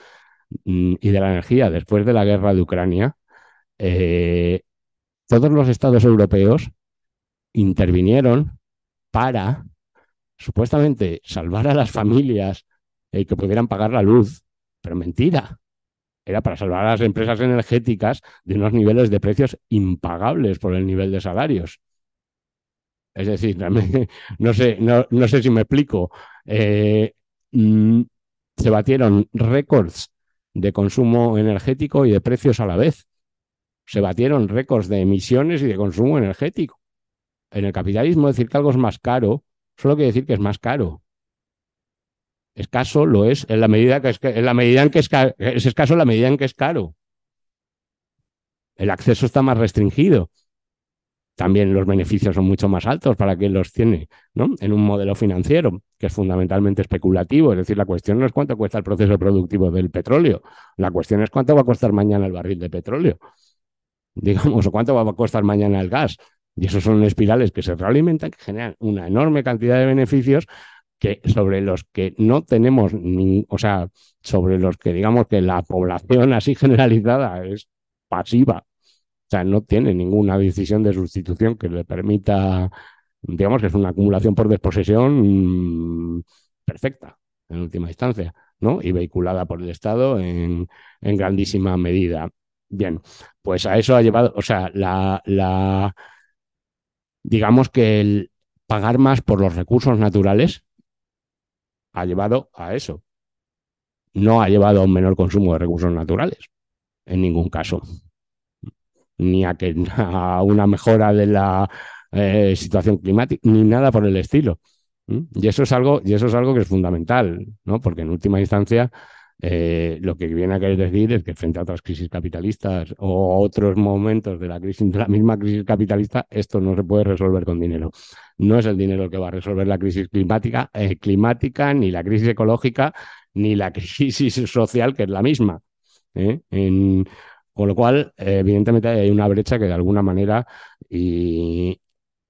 mm, y de la energía después de la guerra de Ucrania, eh, todos los estados europeos intervinieron para supuestamente salvar a las familias que pudieran pagar la luz, pero mentira. Era para salvar a las empresas energéticas de unos niveles de precios impagables por el nivel de salarios. Es decir, no sé, no, sé si me explico. Eh, mm, se batieron récords de consumo energético y de precios a la vez. Se batieron récords de emisiones y de consumo energético. En el capitalismo decir que algo es más caro solo quiere decir que es más caro. Escaso lo es en la medida que es, en la medida en que es, es escaso en la medida en que es caro. El acceso está más restringido también los beneficios son mucho más altos para quien los tiene, ¿no? En un modelo financiero que es fundamentalmente especulativo, es decir, la cuestión no es cuánto cuesta el proceso productivo del petróleo, la cuestión es cuánto va a costar mañana el barril de petróleo, digamos, o cuánto va a costar mañana el gas. Y esos son espirales que se realimentan, que generan una enorme cantidad de beneficios sobre los que no tenemos, ni, o sea, sobre los que digamos que la población así generalizada es pasiva o sea, no tiene ninguna decisión de sustitución que le permita, digamos que es una acumulación por desposesión mm, perfecta, en última instancia, ¿no? Y vehiculada por el Estado en, grandísima medida. Bien, pues a eso ha llevado, o sea, la, la, digamos que el pagar más por los recursos naturales ha llevado a eso. No ha llevado a un menor consumo de recursos naturales, en ningún caso ni a, que, a una mejora de la eh, situación climática, ni nada por el estilo. Y eso es algo, y eso es algo que es fundamental, ¿no? Porque en última instancia eh, lo que viene a querer decir es que frente a otras crisis capitalistas o otros momentos de la crisis, de la misma crisis capitalista, esto no se puede resolver con dinero. No es el dinero el que va a resolver la crisis climática, eh, climática, ni la crisis ecológica, ni la crisis social, que es la misma. En, con lo cual, evidentemente hay una brecha que de alguna manera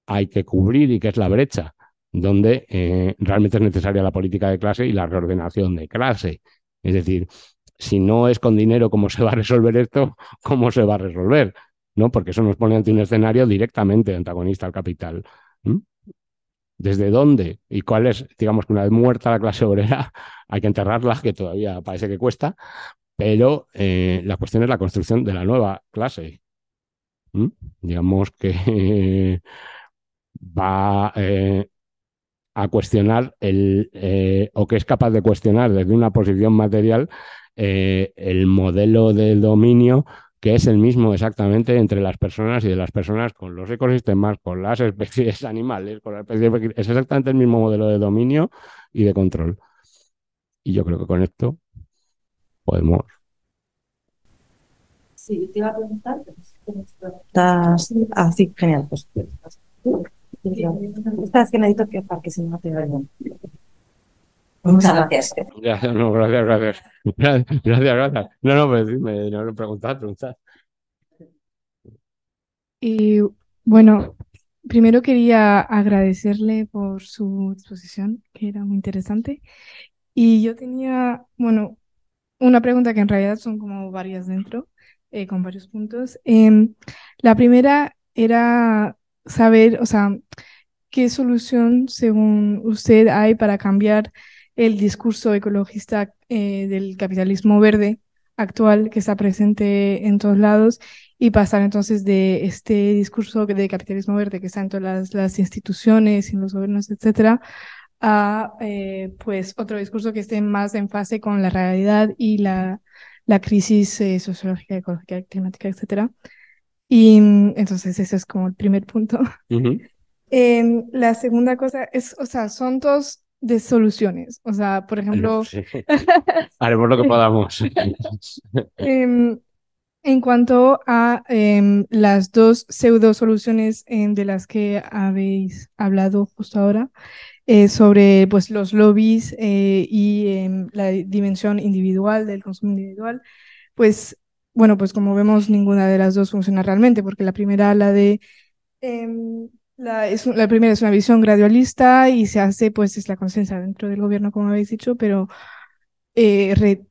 hay que cubrir y que es la brecha donde eh, realmente es necesaria la política de clase y la reordenación de clase. Es decir, si no es con dinero cómo se va a resolver esto, ¿cómo se va a resolver? ¿No? Porque eso nos pone ante un escenario directamente antagonista al capital. ¿Desde dónde? ¿Y cuál es? Digamos que una vez muerta la clase obrera, hay que enterrarla, que todavía parece que cuesta, pero eh, la cuestión es la construcción de la nueva clase. Digamos que va eh, a cuestionar el, eh, o que es capaz de cuestionar desde una posición material el modelo de dominio que es el mismo exactamente entre las personas y de las personas con los ecosistemas, con las especies animales, con las especies, es exactamente el mismo modelo de dominio y de control. Y yo creo que con esto podemos. Sí, te iba a preguntar. Estás. Ah, sí, genial. Pues. Estás que necesito que para que si no te vayan. Muchas gracias. Gracias, no, gracias, gracias. Gracias, gracias. No, no, pues me, no, preguntar, preguntar. Y bueno, primero quería agradecerle por su exposición, que era muy interesante. Y yo tenía, bueno, una pregunta que en realidad son como varias dentro, eh, con varios puntos. Em, la primera era saber, o sea, qué solución, según usted, hay para cambiar el discurso ecologista eh, del capitalismo verde actual que está presente en todos lados y pasar entonces de este discurso de capitalismo verde que está en todas las, las instituciones, en los gobiernos, etcétera, a eh, pues otro discurso que esté más en fase con la realidad y la, la crisis eh, sociológica, ecológica, climática, etc. Y mm, entonces ese es como el primer punto. Em, la segunda cosa es, o sea, son dos de soluciones. O sea, por ejemplo... Haremos lo que podamos. Em, En cuanto a em, las dos pseudo soluciones em, de las que habéis hablado justo ahora, eh, sobre pues, los lobbies eh, y la dimensión individual del consumo individual, pues bueno, pues como vemos, ninguna de las dos funciona realmente, porque la primera, la de la, es, la primera es una visión gradualista y se hace, pues es la conciencia dentro del gobierno, como habéis dicho, pero eh,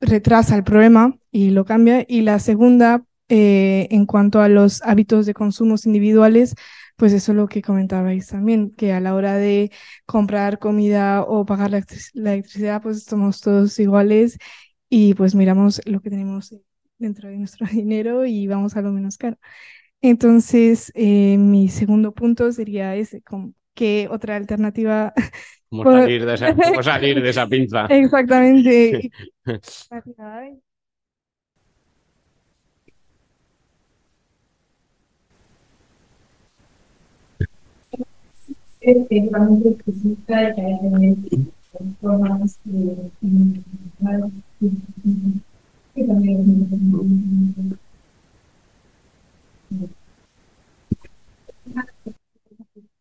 retrasa el problema y lo cambia. Y la segunda, eh, en cuanto a los hábitos de consumos individuales, pues eso es lo que comentabais también, que a la hora de comprar comida o pagar la, electricidad, pues somos todos iguales y pues miramos lo que tenemos dentro de nuestro dinero y vamos a lo menos caro. Entonces, eh, mi segundo punto sería ese, ¿qué otra alternativa? ¿Cómo salir de esa, cómo salir de esa pinza? Exactamente.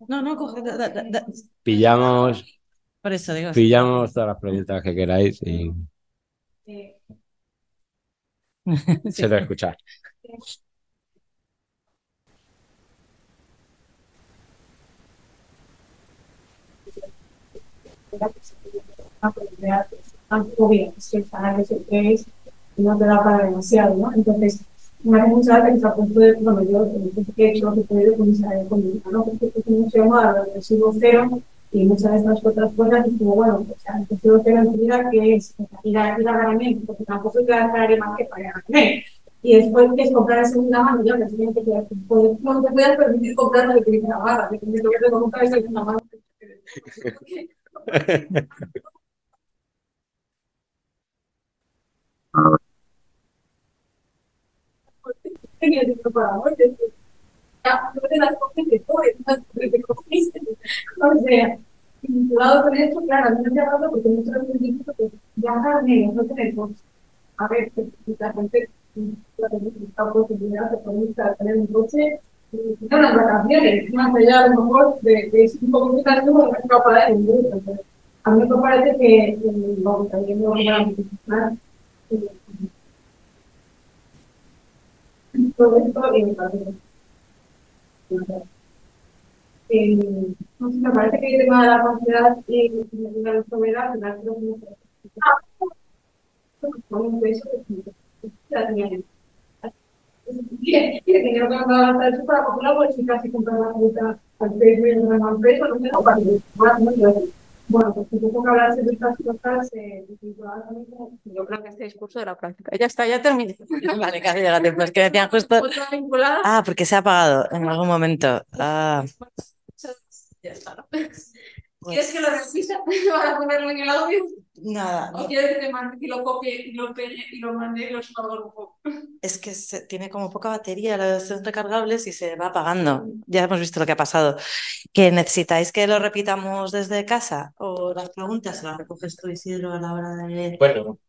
No, no, coge, Pillamos, Por eso digo. pillamos todas las preguntas que queráis y se te escucha. no te da para demasiado, ¿no? Entonces, me hace mucha gracia que punto de, bueno, yo entonces que he hecho lo que he podido con economía, ¿no? Porque es un museo más residuo cero y muchas de estas otras cosas, y como, bueno, pues el residuo cero en tu vida, que es ir a, ir a garamente, porque tampoco te va a traer más que para garamente. Y después que es comprar en segunda mano, ya que tienen que pues, no te puedes permitir comprar que tienes la barra, que lo que te comprar es segunda mano. tenía dinero para muerte. Ya, no te las coges de todo, las que te cogiste. O sea, vinculado con esto, claro, a mí me ha dado porque muchas veces digo que viajar negro no tenemos. A ver, la gente la posibilidad de poder tener un coche y unas vacaciones, más allá a lo mejor de, de un poco de cariño como que va para el mundo. A mí me parece que, también me voy a todo esto en eh, no sé, me parece que el tema de la y enfermedad, la que pues la al no sé, no, que bueno, pues supongo que hablarse de estas cosas, eh, yo creo que este discurso de la práctica. Ya está, ya terminé. Vale, casi llega tiempo. Es que decían justo. Ah, porque se ha apagado en algún momento. Ah. Ya está, ¿no? ¿Quieres que lo repita para ponerlo en el audio? Nada. ¿O quieres que, te mande, que lo copie y lo pegue y lo mande y lo suba un poco? Es que se, tiene como poca batería, las son recargables y se va apagando. Ya hemos visto lo que ha pasado. ¿Que necesitáis que lo repitamos desde casa? ¿O las preguntas se las recoges tú, Isidro, a la hora de...? Bueno.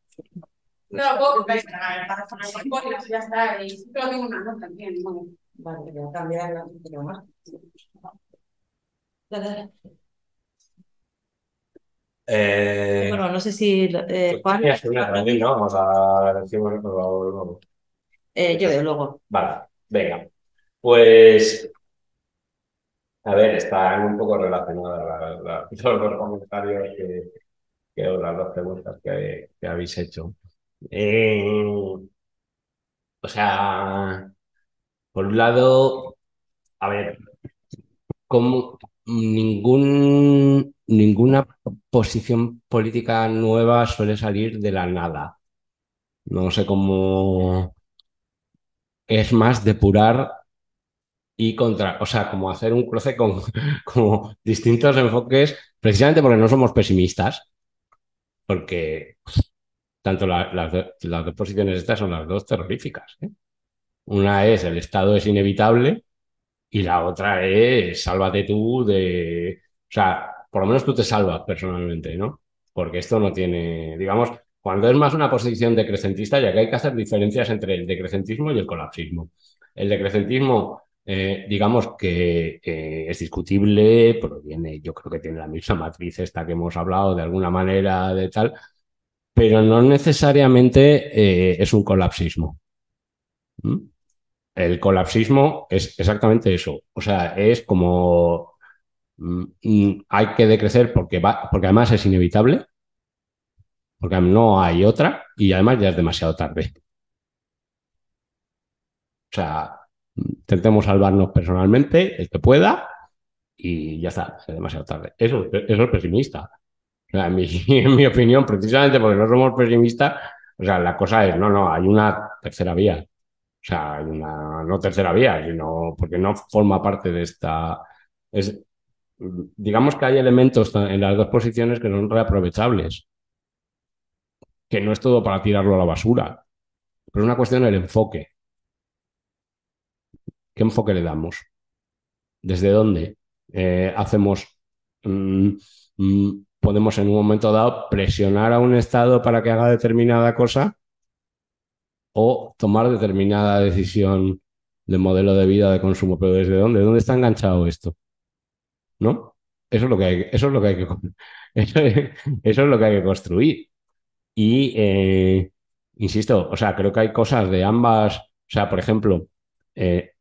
No, puedo para poner ya está. Y creo tengo una nota también. Vale, voy a cambiar la Dale, dale. Eh, bueno, no sé si eh, Juan. ¿no? Vamos a decimos luego. Eh, yo veo luego. Vale, venga. Pues. A ver, están un poco relacionadas la, los comentarios que, que o las dos preguntas que, que habéis hecho. Eh, o sea, por un lado, a ver, como ningún ninguna posición política nueva suele salir de la nada. No sé cómo es más depurar y contra, o sea, como hacer un cruce con como distintos enfoques, precisamente porque no somos pesimistas, porque tanto las dos posiciones estas son las dos terroríficas. ¿eh? Una es el Estado es inevitable y la otra es sálvate tú de, o sea, por lo menos tú te salvas personalmente, ¿no? Porque esto no tiene, digamos, cuando es más una posición decrecentista, ya que hay que hacer diferencias entre el decrecentismo y el colapsismo. El decrecentismo, eh, digamos que es discutible, proviene, yo creo que tiene la misma matriz esta que hemos hablado de alguna manera de tal, pero no necesariamente eh, es un colapsismo. ¿Mm? El colapsismo es exactamente eso. O sea, es como hay que decrecer porque, va, porque además es inevitable, porque no hay otra y además ya es demasiado tarde. O sea, intentemos salvarnos personalmente, el que pueda, y ya está, es demasiado tarde. Eso, eso es pesimista. En mi, opinión, precisamente porque no somos pesimistas, o sea, la cosa es, no, no, hay una tercera vía. O sea, hay una, no tercera vía, sino porque no forma parte de esta... Es, digamos que hay elementos en las dos posiciones que son reaprovechables, que no es todo para tirarlo a la basura, pero es una cuestión del enfoque. ¿Qué enfoque le damos? ¿Desde dónde eh, hacemos, mm, mm, podemos en un momento dado presionar a un Estado para que haga determinada cosa o tomar determinada decisión de modelo de vida, de consumo, pero ¿desde dónde? ¿Dónde está enganchado esto? ¿No? Eso es lo que hay, eso es lo que, hay que eso, es lo que hay que construir. Y eh, insisto, o sea, creo que hay cosas de ambas, o sea, por ejemplo, eh,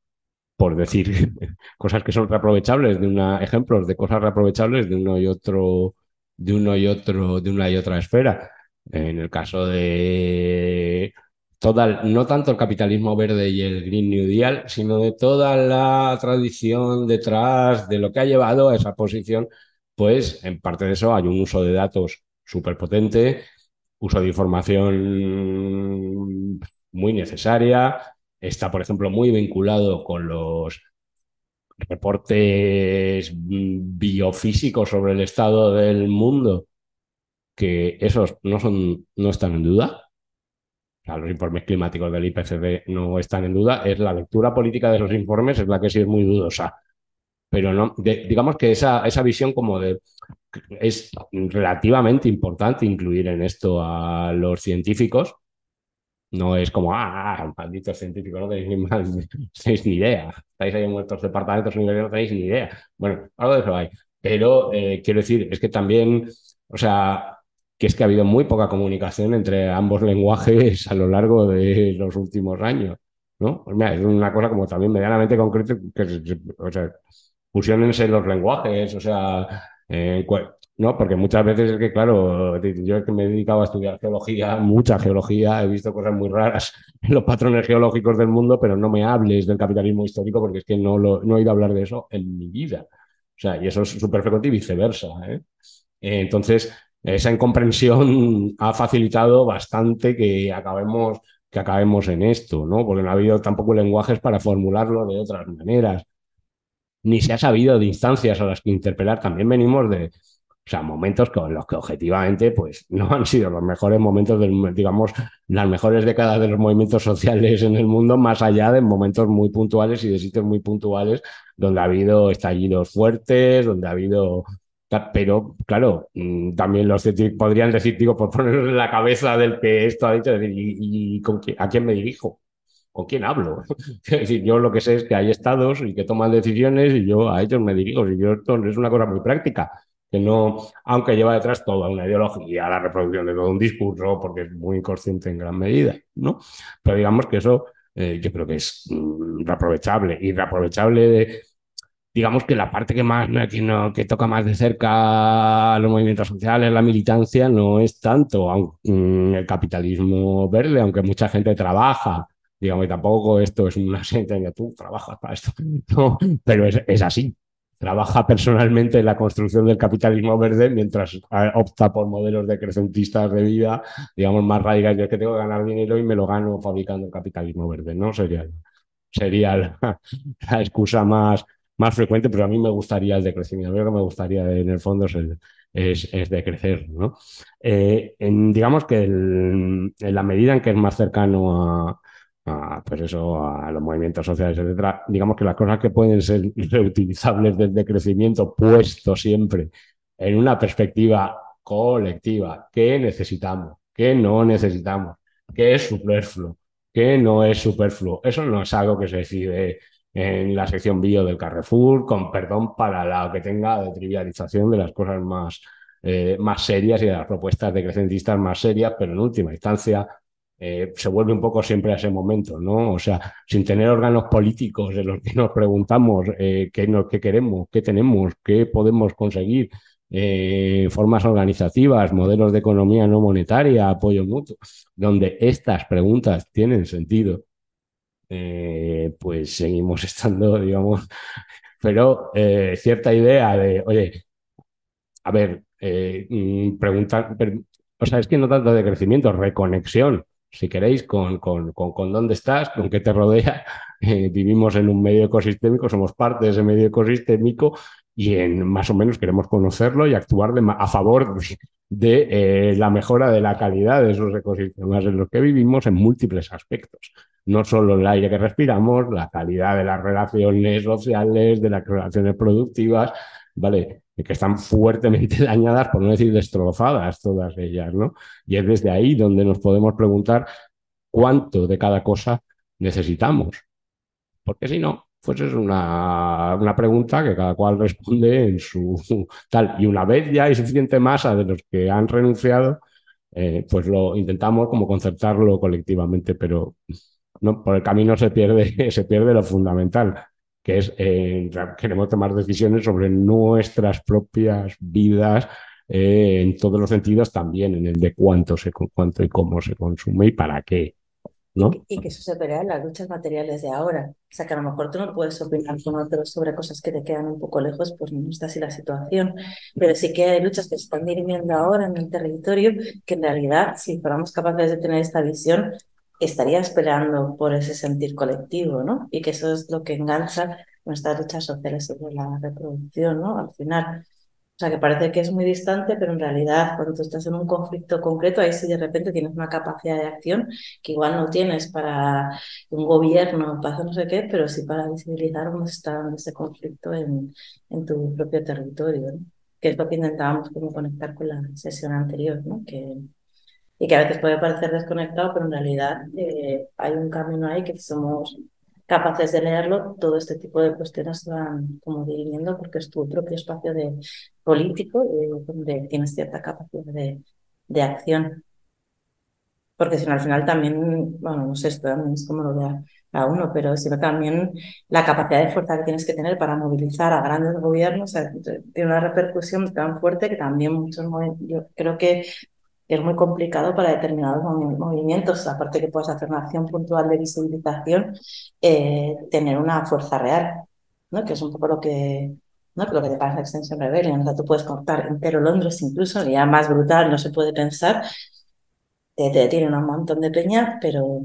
por decir cosas que son reaprovechables, de una, ejemplos de cosas reaprovechables de uno y otro, de uno y otro, de una y otra esfera. En el caso de toda, no tanto el capitalismo verde y el Green New Deal, sino de toda la tradición detrás de lo que ha llevado a esa posición, pues en parte de eso hay un uso de datos súper potente, uso de información muy necesaria, está, por ejemplo, muy vinculado con los reportes biofísicos sobre el estado del mundo, que esos no, son, no están en duda. Los informes climáticos del IPCC no están en duda. Es la lectura política de esos informes es la que sí es muy dudosa. Pero no, digamos que esa, esa visión como de es relativamente importante incluir en esto a los científicos, no es como, ah, ah maldito científico, no tenéis ni, ni idea. Estáis ahí en vuestros departamentos no tenéis ni idea. Bueno, algo de eso hay. Pero eh, quiero decir, es que también, o sea, que es que ha habido muy poca comunicación entre ambos lenguajes a lo largo de los últimos años. ¿no? Pues mira, es una cosa como también medianamente concreta, que, o sea, fusionense los lenguajes, o sea, eh, no, porque muchas veces es que, claro, yo que me he dedicado a estudiar geología, mucha geología, he visto cosas muy raras en los patrones geológicos del mundo, pero no me hables del capitalismo histórico porque es que no, lo, no he oído hablar de eso en mi vida. O sea, y eso es súper frecuente y viceversa. ¿eh? Entonces, esa incomprensión ha facilitado bastante que acabemos, que acabemos en esto, ¿no? Porque no ha habido tampoco lenguajes para formularlo de otras maneras. Ni se ha sabido de instancias a las que interpelar. También venimos de, o sea, momentos con los que objetivamente pues, no han sido los mejores momentos, digamos, las mejores décadas de los movimientos sociales en el mundo, más allá de momentos muy puntuales y de sitios muy puntuales donde ha habido estallidos fuertes, donde ha habido... Pero, claro, mm, también los podrían decir, digo, por ponernos en la cabeza del que esto ha dicho, decir, ¿y, a quién me dirijo? ¿Con quién hablo? es decir, yo lo que sé es que hay estados y que toman decisiones y yo a ellos me dirijo. Y yo esto es una cosa muy práctica que no, aunque lleva detrás toda una ideología, la reproducción de todo un discurso, porque es muy inconsciente en gran medida, ¿no? Pero digamos que eso eh, yo creo que es mm, reaprovechable y reaprovechable de, digamos que la parte que más que, que toca más de cerca los movimientos sociales, la militancia, no es tanto mm, el capitalismo verde, aunque mucha gente trabaja, digamos, y tampoco esto es una sentencia, tú trabajas para esto, no, pero es, es así, trabaja personalmente en la construcción del capitalismo verde mientras eh, opta por modelos decrecentistas de vida, digamos, más radicales. Yo es que tengo que ganar dinero y me lo gano fabricando el capitalismo verde, ¿no? Sería, sería la, excusa más, más frecuente, pero a mí me gustaría el decrecimiento. Lo que me gustaría en el fondo es, es, decrecer, ¿no? Eh, digamos que en la medida en que es más cercano a a, pues eso, a los movimientos sociales, etcétera. Digamos que las cosas que pueden ser reutilizables desde crecimiento, puesto siempre en una perspectiva colectiva que necesitamos, qué no necesitamos, qué es superfluo, qué no es superfluo. Eso no es algo que se decide en la sección bio del Carrefour, con perdón para la que tenga de trivialización de las cosas más, eh, más serias y de las propuestas decrecentistas más serias, pero en última instancia eh, se vuelve un poco siempre a ese momento, ¿no? O sea, sin tener órganos políticos en los que nos preguntamos eh, qué, qué queremos, qué tenemos, qué podemos conseguir, eh, formas organizativas, modelos de economía no monetaria, apoyo mutuo, donde estas preguntas tienen sentido, pues seguimos estando, digamos, pero cierta idea de, oye, a ver, mm, preguntar, o sea, es que no tanto de crecimiento, reconexión si queréis, con, con, con, dónde estás, con qué te rodea. Eh, vivimos en un medio ecosistémico, somos parte de ese medio ecosistémico y en, más o menos queremos conocerlo y actuar a favor de eh, la mejora de la calidad de esos ecosistemas en los que vivimos en múltiples aspectos. No solo el aire que respiramos, la calidad de las relaciones sociales, de las relaciones productivas, ¿vale? que están fuertemente dañadas, por no decir destrozadas todas ellas, ¿no? Y es desde ahí donde nos podemos preguntar cuánto de cada cosa necesitamos. Porque si no, pues es una, una, pregunta que cada cual responde en su tal. Y una vez ya hay suficiente masa de los que han renunciado, eh, pues lo intentamos como concertarlo colectivamente, pero no, por el camino se pierde, se pierde lo fundamental, que es eh, queremos tomar decisiones sobre nuestras propias vidas eh, en todos los sentidos, también en el de cuánto, se, cuánto y cómo se consume y para qué. ¿No? Y que eso se pelea en las luchas materiales de ahora. O sea, que a lo mejor tú no puedes opinar con otros sobre cosas que te quedan un poco lejos, pues no está así la situación. Pero sí que hay luchas que se están dirimiendo ahora en el territorio que en realidad, si fuéramos capaces de tener esta visión, estaría esperando por ese sentir colectivo, ¿no? Y que eso es lo que engancha nuestras luchas sociales sobre la reproducción, ¿no? Al final. O sea, que parece que es muy distante, pero en realidad cuando tú estás en un conflicto concreto, ahí sí de repente tienes una capacidad de acción que igual no tienes para un gobierno, para no sé qué, pero sí para visibilizar cómo está ese conflicto en, en tu propio territorio, que es lo que intentábamos como conectar con la sesión anterior, ¿no? que, y que a veces puede parecer desconectado, pero en realidad eh, hay un camino ahí que somos capaces de leerlo, todo este tipo de cuestiones van como dirimiendo porque es tu propio espacio de político eh, donde tienes cierta capacidad de, de acción. Porque si no, al final también, bueno, no sé, esto también es como lo vea a uno, pero sino también la capacidad de fuerza que tienes que tener para movilizar a grandes gobiernos, tiene una repercusión tan fuerte que también muchos, yo creo que es muy complicado para determinados movimientos, aparte que puedas hacer una acción puntual de visibilización, eh, tener una fuerza real, ¿no? que es un poco lo que, ¿no? lo que te pasa en Extension Rebellion. O sea, tú puedes cortar entero Londres incluso, ya más brutal no se puede pensar, te, te tienen un montón de peña, pero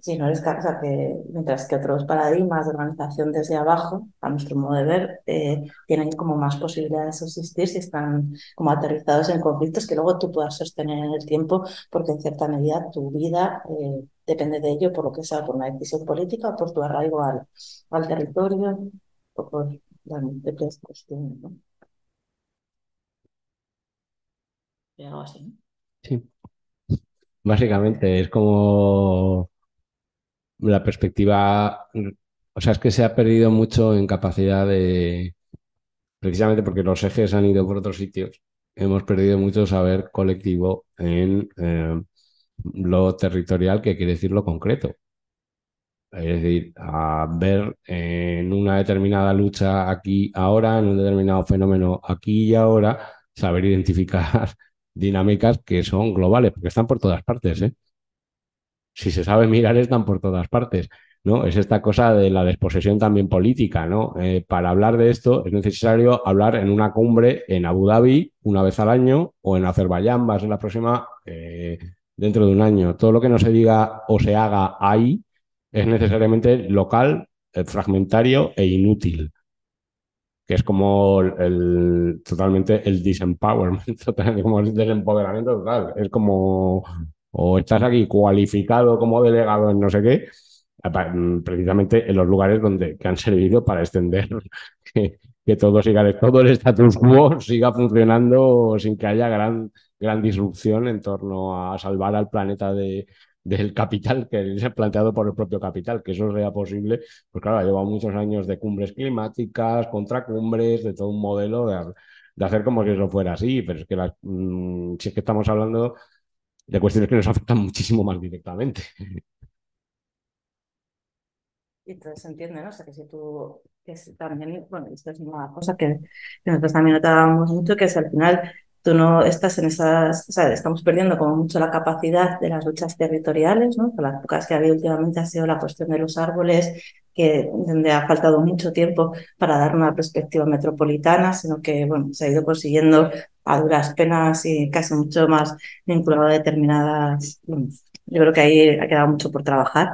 Sí, no es que mientras que otros paradigmas de organización desde abajo, a nuestro modo de ver, eh, tienen como más posibilidades de subsistir si están como aterrizados en conflictos que luego tú puedas sostener en el tiempo, porque en cierta medida tu vida eh, depende de ello, por lo que sea, por una decisión política o por tu arraigo al, al territorio o por las múltiples cuestiones. ¿no? algo así. Sí. Básicamente es como la perspectiva, o sea, es que se ha perdido mucho en capacidad de, precisamente porque los ejes han ido por otros sitios, hemos perdido mucho saber colectivo en eh, lo territorial, que quiere decir lo concreto. Es decir, a ver en una determinada lucha aquí, ahora, en un determinado fenómeno aquí y ahora, saber identificar dinámicas que son globales, porque están por todas partes, ¿eh? Si se sabe mirar, están por todas partes. ¿no? Es esta cosa de la desposesión también política, ¿no? Eh, para hablar de esto es necesario hablar en una cumbre en Abu Dhabi una vez al año o en Azerbaiyán, va a ser la próxima eh, dentro de un año. Todo lo que no se diga o se haga ahí es necesariamente local, eh, fragmentario e inútil que es como el, totalmente el disempowerment, como el desempoderamiento total. Es como o estás aquí cualificado como delegado en no sé qué, mm, precisamente en los lugares donde que han servido para extender que, todo siga todo el status quo siga funcionando sin que haya gran gran disrupción en torno a salvar al planeta de, del capital que es planteado por el propio capital, que eso sea posible, pues claro, ha llevado muchos años de cumbres climáticas, contracumbres, de todo un modelo de, de hacer como si eso fuera así, pero es que mmm, si es que estamos hablando de cuestiones que nos afectan muchísimo más directamente. Y entonces se entiende, ¿no? O sea, que si tú, también, bueno, esto es una cosa que, que nosotros también notábamos mucho, que es al final tú no estás en esas, o sea, estamos perdiendo como mucho la capacidad de las luchas territoriales, ¿no? Por las pocas que ha habido últimamente ha sido la cuestión de los árboles, donde ha faltado mucho tiempo para dar una perspectiva metropolitana, sino que, bueno, se ha ido consiguiendo a duras penas y casi mucho más vinculado a determinadas, bueno, yo creo que ahí ha quedado mucho por trabajar.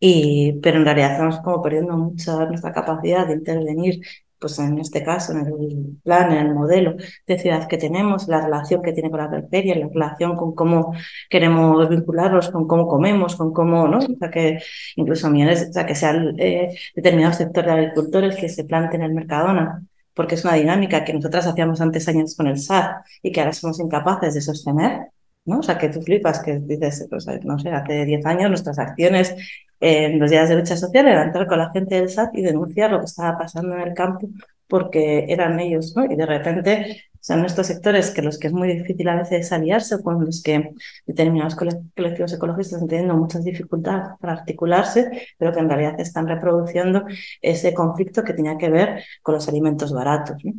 Y, pero en realidad estamos como perdiendo mucha nuestra capacidad de intervenir, pues en este caso, en el plan, en el modelo de ciudad que tenemos, la relación que tiene con la periferia, la relación con cómo queremos vincularlos, con cómo comemos, con cómo, ¿no? O sea, que incluso millones, o sea, que sean eh, determinados sectores de agricultores que se planten el Mercadona, porque es una dinámica que nosotras hacíamos antes años con el SAT y que ahora somos incapaces de sostener. ¿no? O sea, que tú flipas, que dices, pues, no sé, hace 10 años nuestras acciones en los días de lucha social era entrar con la gente del SAT y denunciar lo que estaba pasando en el campo porque eran ellos, ¿no? Y de repente son estos sectores que los que es muy difícil a veces aliarse, con los que determinados colectivos ecologistas están teniendo muchas dificultades para articularse, pero que en realidad están reproduciendo ese conflicto que tenía que ver con los alimentos baratos. ¿no?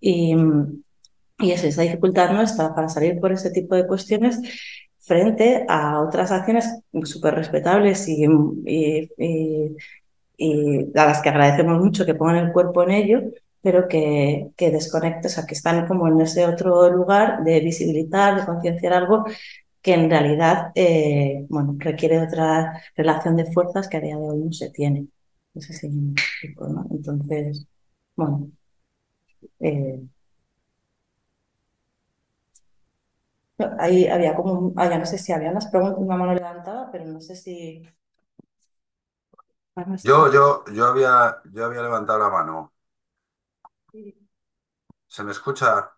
Y, y es esa dificultad nuestra para salir por ese tipo de cuestiones frente a otras acciones súper respetables y, a las que agradecemos mucho que pongan el cuerpo en ello, pero que, que desconecten, o sea, que están como en ese otro lugar de visibilizar, de concienciar algo que en realidad eh, bueno, requiere otra relación de fuerzas que a día de hoy no se tiene. Entonces, bueno. Eh, Ahí había como, ah, ya no sé si había las preguntas, una mano levantada, pero no sé si... Yo, yo, yo había, yo había levantado la mano. ¿Se me escucha?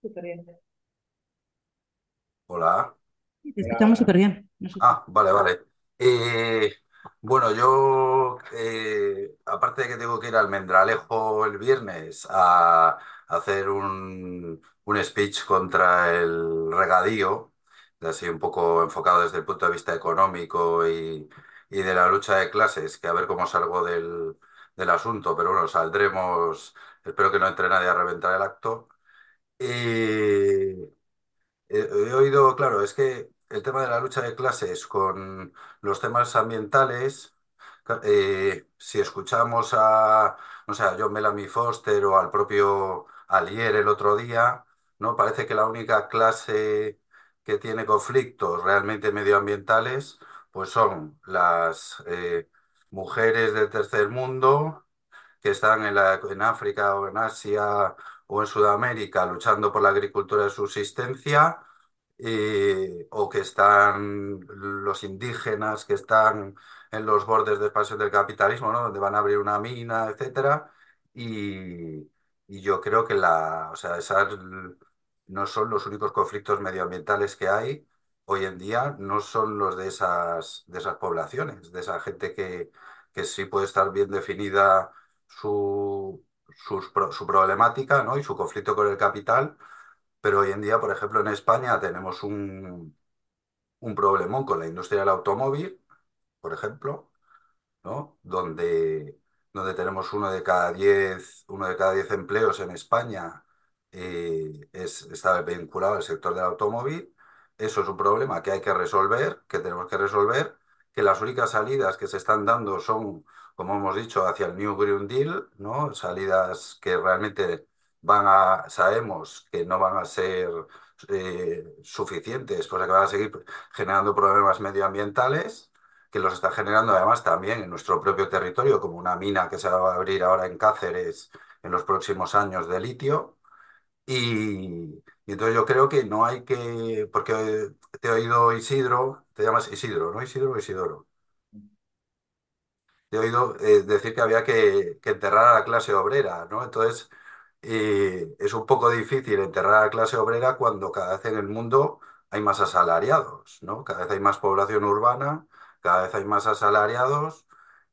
Súper bien. Hola. Te escuchamos súper bien. Ah, vale, vale. Eh, bueno, yo, eh, aparte de que tengo que ir al Mendralejo el viernes a hacer un, un speech contra el regadío, así un poco enfocado desde el punto de vista económico y, y de la lucha de clases, que a ver cómo salgo del, del asunto, pero bueno, saldremos, espero que no entre nadie a reventar el acto. Y he, he oído, claro, es que el tema de la lucha de clases con los temas ambientales, eh, si escuchamos a, no sé, a John Bellamy Foster o al propio Alier el otro día, ¿no? Parece que la única clase que tiene conflictos realmente medioambientales, pues son las eh, mujeres del tercer mundo que están en, en África o en Asia o en Sudamérica luchando por la agricultura de subsistencia, o que están los indígenas que están en los bordes de expansión del capitalismo, ¿no? donde van a abrir una mina, etcétera. Y, yo creo que la, o sea, no son los únicos conflictos medioambientales que hay hoy en día, no son los de esas, de esas poblaciones, de esa gente que, que sí puede estar bien definida su, sus, su problemática ¿no? y su conflicto con el capital, pero hoy en día, por ejemplo, en España tenemos un, un problemón con la industria del automóvil, por ejemplo, ¿no? donde, donde tenemos uno de cada diez, uno de cada diez empleos en España eh, es, está vinculado al sector del automóvil. Eso es un problema que hay que resolver, que tenemos que resolver, que las únicas salidas que se están dando son, como hemos dicho, hacia el New Green Deal, ¿no? Salidas que realmente van a, sabemos que no van a ser eh, suficientes, pues que van a seguir generando problemas medioambientales, que los está generando además también en nuestro propio territorio, como una mina que se va a abrir ahora en Cáceres en los próximos años de litio. Y, entonces yo creo que no hay que, porque te he oído Isidro, te llamas Isidro, ¿no? Isidro o Isidoro. Te he oído eh, decir que había que, que enterrar a la clase obrera, ¿no? Entonces, eh, es un poco difícil enterrar a la clase obrera cuando cada vez en el mundo hay más asalariados, ¿no? Cada vez hay más población urbana, cada vez hay más asalariados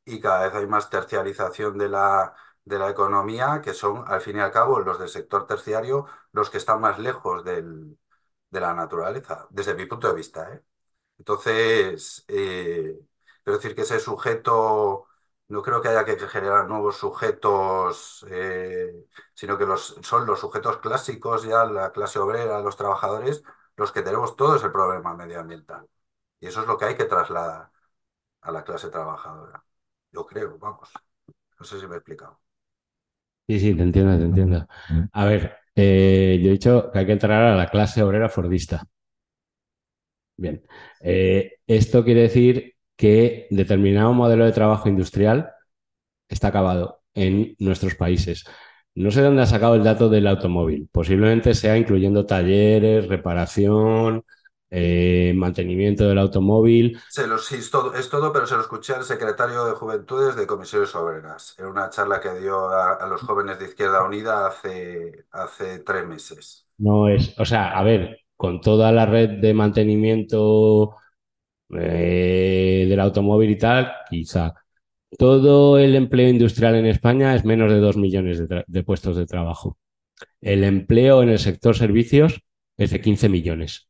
y cada vez hay más terciarización de la, de la economía, que son, al fin y al cabo, los del sector terciario los que están más lejos del, de la naturaleza, desde mi punto de vista. ¿eh? Entonces, eh, quiero decir que ese sujeto, no creo que haya que generar nuevos sujetos, eh, sino que los, son los sujetos clásicos ya, la clase obrera, los trabajadores, los que tenemos todos el problema medioambiental. Y eso es lo que hay que trasladar a la clase trabajadora. Yo creo, vamos. No sé si me he explicado. Sí, sí, te entiendo, te entiendo. A ver, eh, yo he dicho que hay que entrar a la clase obrera fordista. Bien, eh, esto quiere decir que determinado modelo de trabajo industrial está acabado en nuestros países. No sé dónde ha sacado el dato del automóvil. Posiblemente sea incluyendo talleres, reparación, eh, mantenimiento del automóvil. Se los, es, todo, es todo, pero se lo escuché al secretario de Juventudes de Comisiones Obreras en una charla que dio a, a los jóvenes de Izquierda Unida hace, hace tres meses. No es, o sea, a ver, con toda la red de mantenimiento eh, del automóvil y tal, quizá. Todo el empleo industrial en España es menos de dos millones de, de puestos de trabajo. El empleo en el sector servicios es de 15 millones.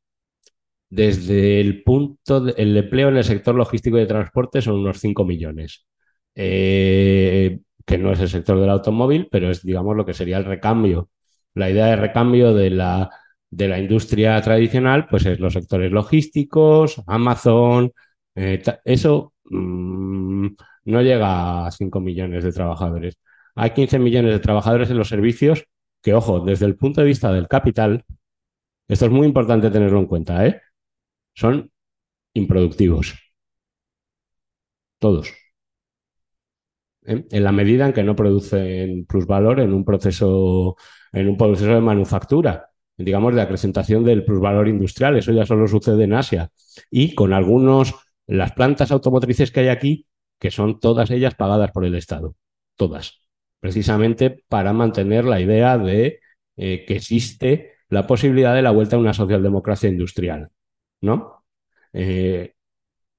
Desde el punto, de, el empleo en el sector logístico y de transporte son unos 5 millones, eh, que no es el sector del automóvil, pero es, digamos, lo que sería el recambio. La idea de recambio de la, de la industria tradicional, pues es los sectores logísticos, Amazon, eh, eso mmm, no llega a 5 millones de trabajadores. Hay 15 millones de trabajadores en los servicios que, ojo, desde el punto de vista del capital, esto es muy importante tenerlo en cuenta, ¿eh? Son improductivos. Todos. ¿Eh? En la medida en que no producen plusvalor en un proceso, en un proceso de manufactura, digamos, de acrecentación del plusvalor industrial. Eso ya solo sucede en Asia. Y con algunos, las plantas automotrices que hay aquí, que son todas ellas pagadas por el Estado. Todas. Precisamente para mantener la idea de eh, que existe la posibilidad de la vuelta a una socialdemocracia industrial. ¿No? Eh,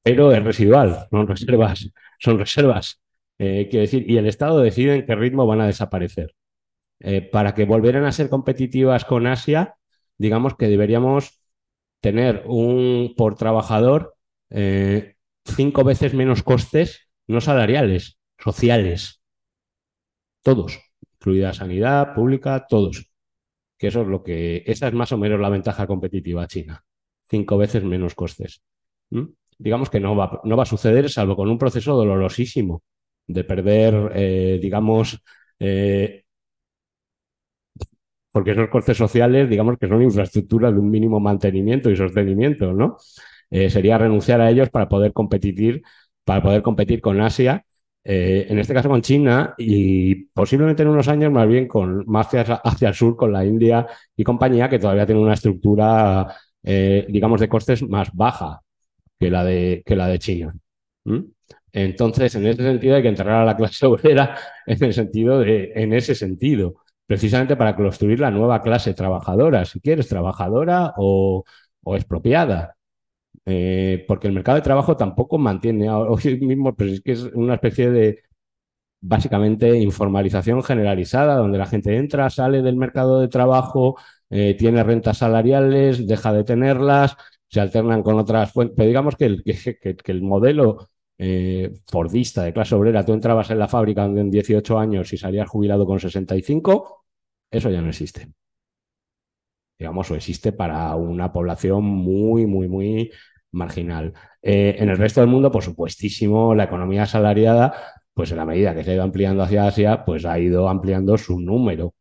pero es residual, son reservas, son reservas. Eh, quiero decir, y el Estado decide en qué ritmo van a desaparecer. Eh, para que volvieran a ser competitivas con Asia, digamos que deberíamos tener un por trabajador cinco veces menos costes, no salariales, sociales. Todos, incluida sanidad pública, todos. Que eso es lo que, esa es más o menos la ventaja competitiva china cinco veces menos costes. ¿Mm? Digamos que no va, no va, a suceder salvo con un proceso dolorosísimo de perder, eh, digamos, eh, porque esos costes sociales, digamos que son infraestructuras de un mínimo mantenimiento y sostenimiento, ¿no? Eh, sería renunciar a ellos para poder competir, para poder competir con Asia, en este caso con China y posiblemente en unos años más bien con más hacia, hacia el sur con la India y compañía que todavía tiene una estructura eh, digamos, de costes más baja que la de, que la de China. ¿Mm? Entonces, en ese sentido hay que enterrar a la clase obrera en el sentido de, en ese sentido, precisamente para construir la nueva clase trabajadora, si quieres, trabajadora o, o expropiada. Eh, porque el mercado de trabajo tampoco mantiene hoy mismo, pero es que es una especie de básicamente informalización generalizada, donde la gente entra, sale del mercado de trabajo, eh, tiene rentas salariales, deja de tenerlas, se alternan con otras fuentes. Pero digamos que el, modelo eh, fordista de clase obrera, tú entrabas en la fábrica en 18 años y salías jubilado con 65, eso ya no existe. Digamos, o existe para una población muy, muy, muy marginal. Eh, en el resto del mundo, por supuestísimo, la economía asalariada, pues en la medida que se ha ido ampliando hacia Asia, pues ha ido ampliando su número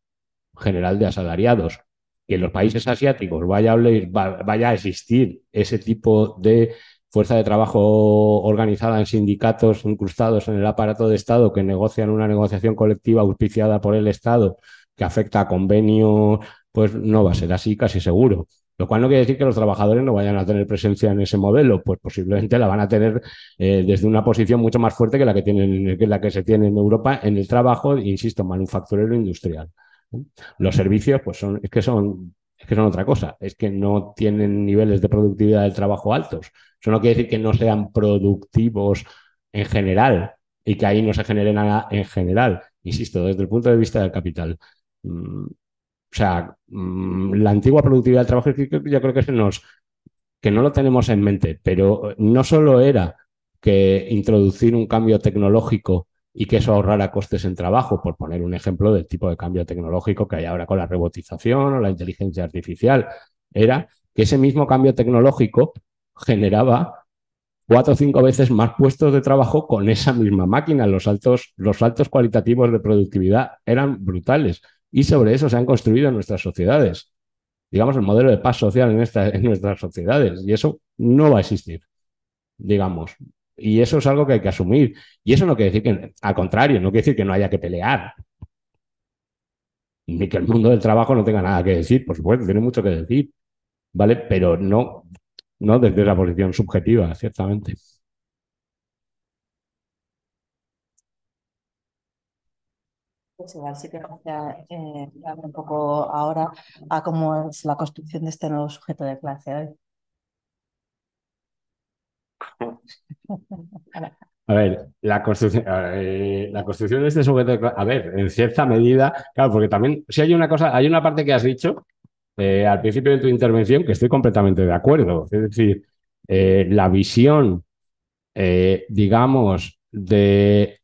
general de asalariados que en los países asiáticos vaya a, vaya a existir ese tipo de fuerza de trabajo organizada en sindicatos incrustados en el aparato de Estado que negocian una negociación colectiva auspiciada por el Estado que afecta a convenios, pues no va a ser así casi seguro. Lo cual no quiere decir que los trabajadores no vayan a tener presencia en ese modelo, pues posiblemente la van a tener eh, desde una posición mucho más fuerte que la que, tienen, que la que se tiene en Europa en el trabajo, insisto, manufacturero industrial. Los servicios, pues son, es que son, es que son otra cosa, es que no tienen niveles de productividad del trabajo altos. Eso no quiere decir que no sean productivos en general y que ahí no se genere nada en general. Insisto, desde el punto de vista del capital. Mm, o sea, mm, la antigua productividad del trabajo, yo creo que se nos, que no lo tenemos en mente, pero no solo era que introducir un cambio tecnológico y que eso ahorrara costes en trabajo, por poner un ejemplo del tipo de cambio tecnológico que hay ahora con la robotización o la inteligencia artificial, era que ese mismo cambio tecnológico generaba cuatro o cinco veces más puestos de trabajo con esa misma máquina. Los altos, los cualitativos de productividad eran brutales y sobre eso se han construido nuestras sociedades. Digamos, el modelo de paz social en, en nuestras sociedades y eso no va a existir, digamos. Y eso es algo que hay que asumir. Y eso no quiere decir que, al contrario, no quiere decir que no haya que pelear. Ni que el mundo del trabajo no tenga nada que decir, por supuesto, tiene mucho que decir, ¿vale? Pero no, no desde la posición subjetiva, ciertamente. Pues igual sí que eh, un poco ahora a cómo es la construcción de este nuevo sujeto de clase hoy. A ver, la construcción, eh, la construcción de este sujeto, a ver, en cierta medida, claro, porque también, si hay una cosa, hay una parte que has dicho eh, al principio de tu intervención que estoy completamente de acuerdo. Es decir, eh, la visión, digamos, de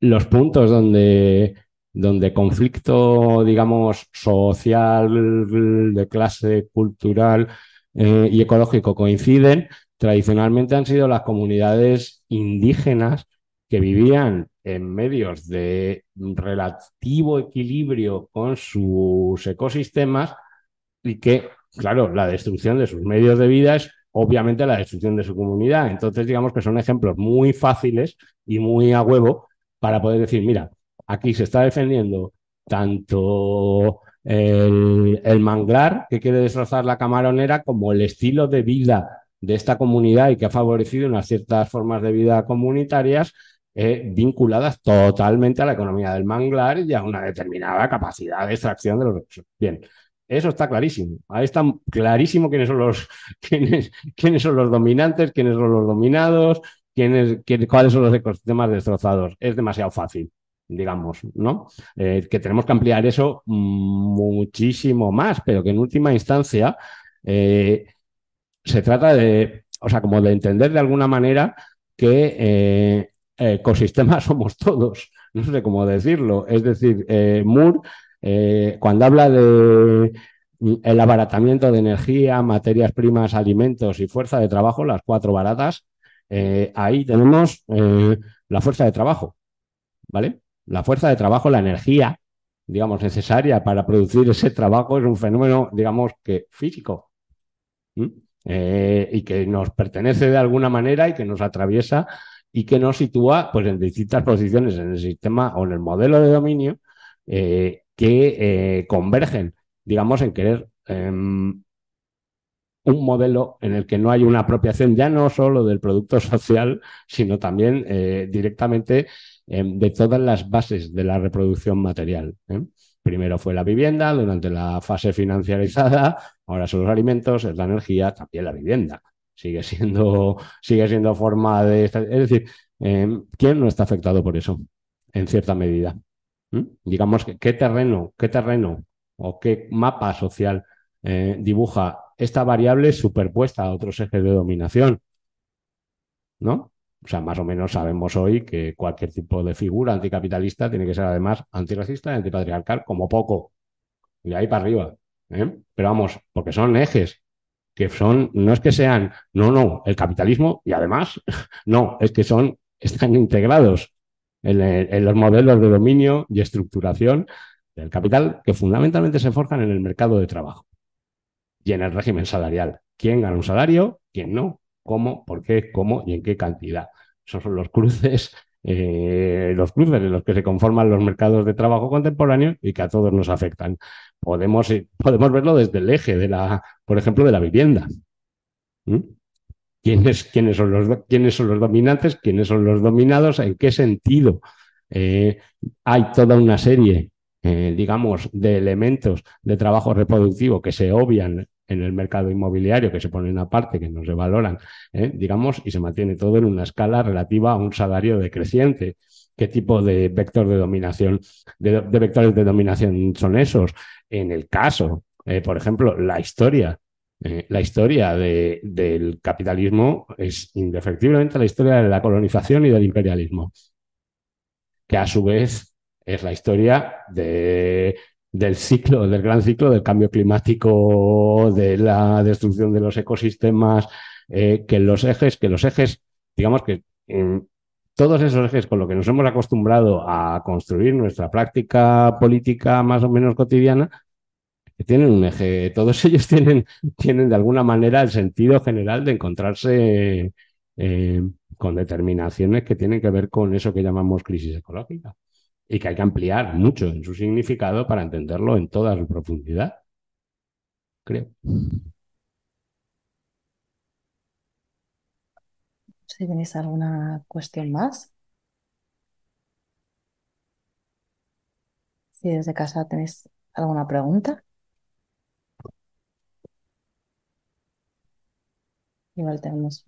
los puntos donde, donde conflicto, digamos, social, de clase, cultural y ecológico coinciden, tradicionalmente han sido las comunidades indígenas que vivían en medios de relativo equilibrio con sus ecosistemas y que, claro, la destrucción de sus medios de vida es obviamente la destrucción de su comunidad. Entonces, digamos que son ejemplos muy fáciles y muy a huevo para poder decir, mira, aquí se está defendiendo tanto el, manglar que quiere destrozar la camaronera como el estilo de vida de esta comunidad y que ha favorecido unas ciertas formas de vida comunitarias eh, vinculadas totalmente a la economía del manglar y a una determinada capacidad de extracción de los recursos. Bien, eso está clarísimo. Ahí está clarísimo quiénes son los, quiénes, quiénes son los dominantes, quiénes son los dominados, quiénes, cuáles son los ecosistemas destrozados. Es demasiado fácil digamos, ¿no? Eh, que tenemos que ampliar eso muchísimo más, pero que en última instancia eh, se trata de, o sea, como de entender de alguna manera que eh, ecosistemas somos todos, no sé cómo decirlo. Es decir, eh, Moore, eh, cuando habla de mm, el abaratamiento de energía, materias primas, alimentos y fuerza de trabajo, las cuatro baratas, ahí tenemos la fuerza de trabajo, ¿vale? La fuerza de trabajo, la energía, digamos, necesaria para producir ese trabajo es un fenómeno, digamos, que físico. Eh, y que nos pertenece de alguna manera y que nos atraviesa y que nos sitúa pues, en distintas posiciones en el sistema o en el modelo de dominio eh, que eh, convergen, digamos, en querer em, un modelo en el que no hay una apropiación ya no solo del producto social, sino también directamente em, de todas las bases de la reproducción material. Primero fue la vivienda durante la fase financiarizada, ahora son los alimentos, es la energía, también la vivienda. Sigue siendo, sigue siendo forma de... Es decir, em, ¿quién no está afectado por eso? En cierta medida. Digamos, ¿qué terreno, qué terreno o qué mapa social eh, dibuja esta variable superpuesta a otros ejes de dominación? ¿No? O sea, más o menos sabemos hoy que cualquier tipo de figura anticapitalista tiene que ser además antirracista antipatriarcal, como poco. Y ahí para arriba. ¿Eh? Pero vamos, porque son ejes que son, no es que sean, no, no, el capitalismo y además, no, es que son, están integrados en, en los modelos de dominio y estructuración del capital que fundamentalmente se forjan en el mercado de trabajo y en el régimen salarial. ¿Quién gana un salario? ¿Quién no? cómo, por qué, cómo y en qué cantidad. Esos son los cruces, eh, los cruces en los que se conforman los mercados de trabajo contemporáneos y que a todos nos afectan. Podemos, eh, podemos verlo desde el eje de la, por ejemplo, de la vivienda. ¿Mm? ¿Quiénes, quiénes, son los, ¿Quiénes son los dominantes? ¿Quiénes son los dominados? ¿En qué sentido? Eh, hay toda una serie digamos, de elementos de trabajo reproductivo que se obvian en el mercado inmobiliario, que se ponen aparte, que no se valoran, ¿eh? digamos, y se mantiene todo en una escala relativa a un salario decreciente. ¿Qué tipo de vector de dominación, de, vectores de dominación son esos? En el caso, eh, por ejemplo, la historia. la historia del capitalismo es indefectiblemente la historia de la colonización y del imperialismo, que a su vez es la historia de, del ciclo, del gran ciclo del cambio climático, de la destrucción de los ecosistemas, eh, que los ejes, que los ejes, digamos que todos esos ejes con los que nos hemos acostumbrado a construir nuestra práctica política más o menos cotidiana, tienen un eje, todos ellos tienen, tienen de alguna manera el sentido general de encontrarse eh, con determinaciones que tienen que ver con eso que llamamos crisis ecológica y que hay que ampliar mucho en su significado para entenderlo en toda su profundidad, creo. Si tenéis alguna cuestión más. Si desde casa tenéis alguna pregunta. Igual tenemos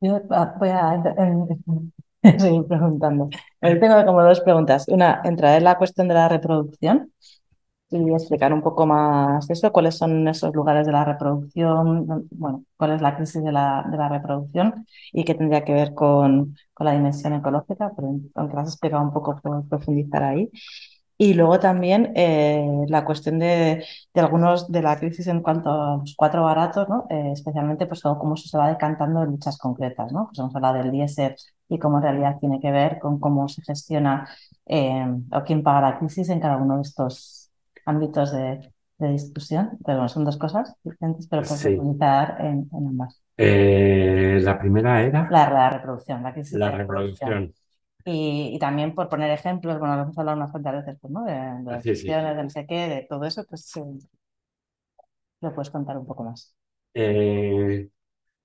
Yo ah, voy a seguir preguntando. Tengo como dos preguntas. Una, entrar en la cuestión de la reproducción y explicar un poco más eso, cuáles son esos lugares de la reproducción, bueno, cuál es la crisis de la, de la reproducción y qué tendría que ver con, con la dimensión ecológica, pero aunque las has explicado un poco, por profundizar ahí. Y luego también eh, la cuestión de, de, algunos de la crisis en cuanto a los cuatro baratos, ¿no? Eh, especialmente pues cómo se va decantando en luchas concretas. ¿no? Pues hemos hablado del diésel y cómo en realidad tiene que ver con cómo se gestiona eh, o quién paga la crisis en cada uno de estos ámbitos de, de discusión. Pero bueno, son dos cosas diferentes, pero puedo profundizar en, en, ambas. la primera era... La, la reproducción, la crisis la reproducción. Y, también por poner ejemplos, bueno, lo hemos hablado unas cuantas veces, pues, ¿no? De, de las de no sé qué, de todo eso, pues lo puedes contar un poco más. Eh,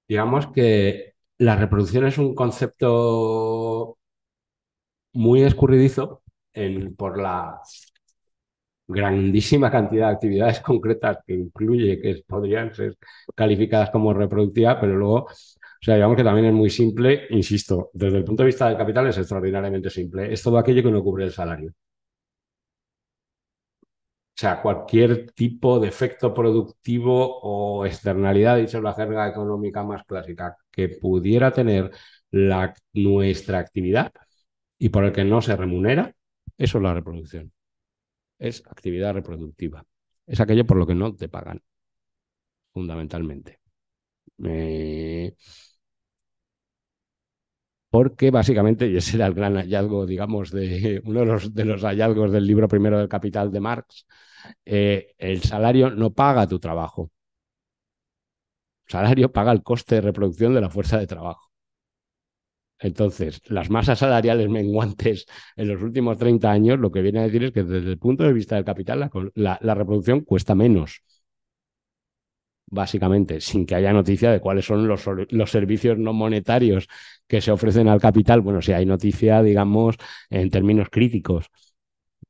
digamos que la reproducción es un concepto muy escurridizo por la grandísima cantidad de actividades concretas que incluye, que podrían ser calificadas como reproductivas, pero luego o sea, digamos que también es muy simple, insisto, desde el punto de vista del capital es extraordinariamente simple. Es todo aquello que no cubre el salario. O sea, cualquier tipo de efecto productivo o externalidad, dicho la jerga económica más clásica, que pudiera tener nuestra actividad y por el que no se remunera, eso es la reproducción. Es actividad reproductiva. Es aquello por lo que no te pagan, fundamentalmente. Eh, porque básicamente, y ese era el gran hallazgo, digamos, de uno de los, hallazgos del libro primero del Capital de Marx, eh, el salario no paga tu trabajo. El salario paga el coste de reproducción de la fuerza de trabajo. Entonces, las masas salariales menguantes en los últimos 30 años, lo que viene a decir es que desde el punto de vista del capital, la reproducción cuesta menos básicamente, sin que haya noticia de cuáles son los, los, servicios no monetarios que se ofrecen al capital. Bueno, si hay noticia, digamos, en términos críticos.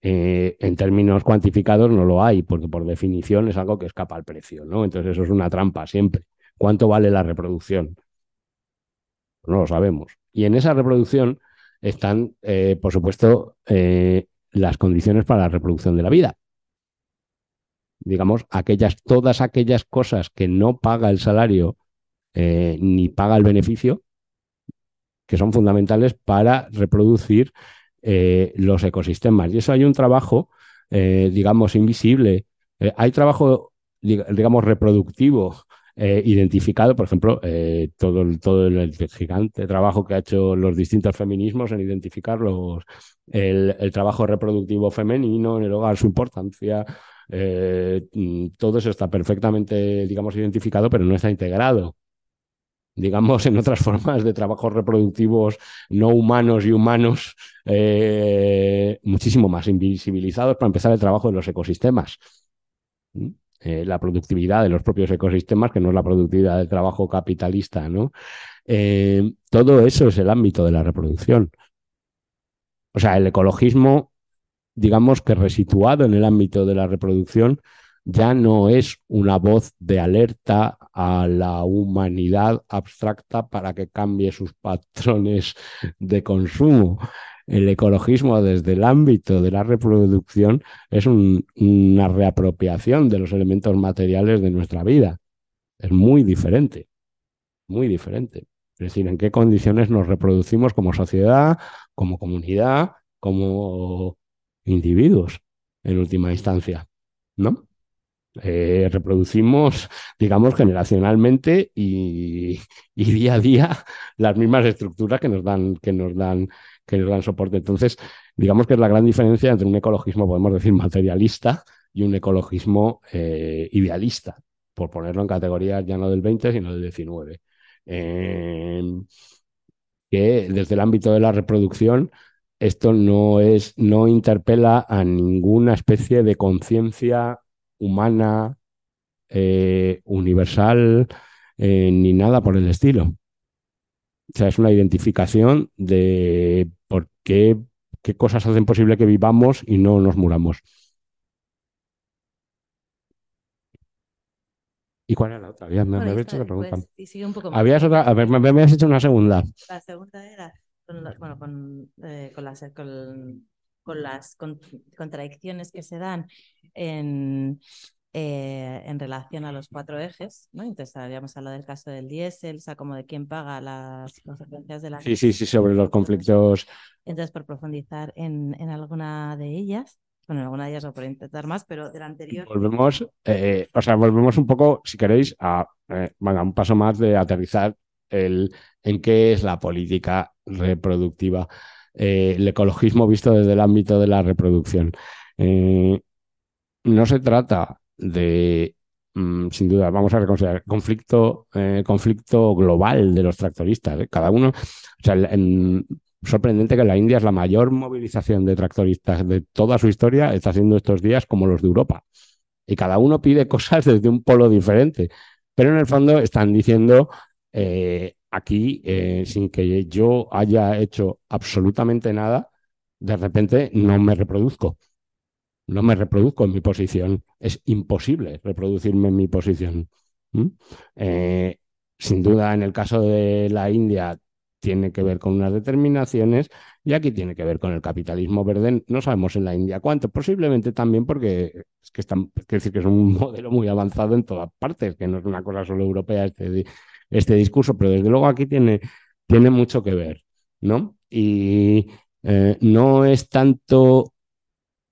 Eh, en términos cuantificados no lo hay, porque por definición es algo que escapa al precio, ¿no? Entonces eso es una trampa siempre. ¿Cuánto vale la reproducción? No lo sabemos. Y en esa reproducción están, eh, por supuesto, eh, las condiciones para la reproducción de la vida digamos, aquellas, todas aquellas cosas que no paga el salario eh, ni paga el beneficio, que son fundamentales para reproducir eh, los ecosistemas. Y eso hay un trabajo, eh, digamos, invisible. hay trabajo, digamos, reproductivo identificado, por ejemplo, todo, el, todo el, gigante trabajo que ha hecho los distintos feminismos en identificar los, el, el, trabajo reproductivo femenino en el hogar, su importancia, eh, mm, todo eso está perfectamente, digamos, identificado, pero no está integrado. Digamos, en otras formas de trabajos reproductivos no humanos y humanos, eh, muchísimo más invisibilizados para empezar el trabajo de los ecosistemas. Eh, la productividad de los propios ecosistemas, que no es la productividad del trabajo capitalista, ¿no? Todo eso es el ámbito de la reproducción. O sea, el ecologismo, digamos que resituado en el ámbito de la reproducción, ya no es una voz de alerta a la humanidad abstracta para que cambie sus patrones de consumo. El ecologismo desde el ámbito de la reproducción es una reapropiación de los elementos materiales de nuestra vida. Es muy diferente, muy diferente. Es decir, en qué condiciones nos reproducimos como sociedad, como comunidad, como individuos, en última instancia, ¿no? Eh, reproducimos, digamos, generacionalmente y, día a día las mismas estructuras que nos dan, que nos dan, que nos dan soporte. Entonces, digamos que es la gran diferencia entre un ecologismo, podemos decir, materialista y un ecologismo eh, idealista, por ponerlo en categorías ya no del 20, sino del 19. Em, que desde el ámbito de la reproducción esto no es, no interpela a ninguna especie de conciencia humana, eh, universal, eh, ni nada por el estilo. O sea, es una identificación de por qué, qué cosas hacen posible que vivamos y no nos muramos. ¿Y cuál era la otra? me, Bueno, esta hecho la pregunta. después, y sigue un poco más. Habías otra, a ver, me, me habías hecho una segunda. La segunda era con, la- bueno, con, eh, con las, con, con las con- contradicciones que se dan en, eh, en relación a los cuatro ejes, ¿no? Entonces habíamos hablado del caso del diésel, o sea, como de quién paga las consecuencias de la Sí, sí, sí, sobre los conflictos. Entonces, por profundizar en, en alguna de ellas, bueno, en alguna de ellas o por intentar más, pero del anterior. Volvemos, eh, o sea, volvemos un poco, si queréis, a eh, bueno, un paso más de aterrizar el, en qué es la política reproductiva, eh, el ecologismo visto desde el ámbito de la reproducción. Eh, no se trata de, mm, sin duda, vamos a reconsiderar, conflicto, eh, conflicto global de los tractoristas. Cada uno, o sea, sorprendente que la India es la mayor movilización de tractoristas de toda su historia, está haciendo estos días como los de Europa. Y cada uno pide cosas desde un polo diferente. Pero en el fondo están diciendo eh, aquí, eh, sin que yo haya hecho absolutamente nada, de repente no me reproduzco. No me reproduzco en mi posición. Es imposible reproducirme en mi posición. Eh, sin duda, en el caso de la India, tiene que ver con unas determinaciones y aquí tiene que ver con el capitalismo verde. No sabemos en la India cuánto, posiblemente también porque es que, están, es un modelo muy avanzado en todas partes, que no es una cosa solo europea este discurso, pero desde luego aquí tiene, tiene mucho que ver, ¿no? Y eh, no es tanto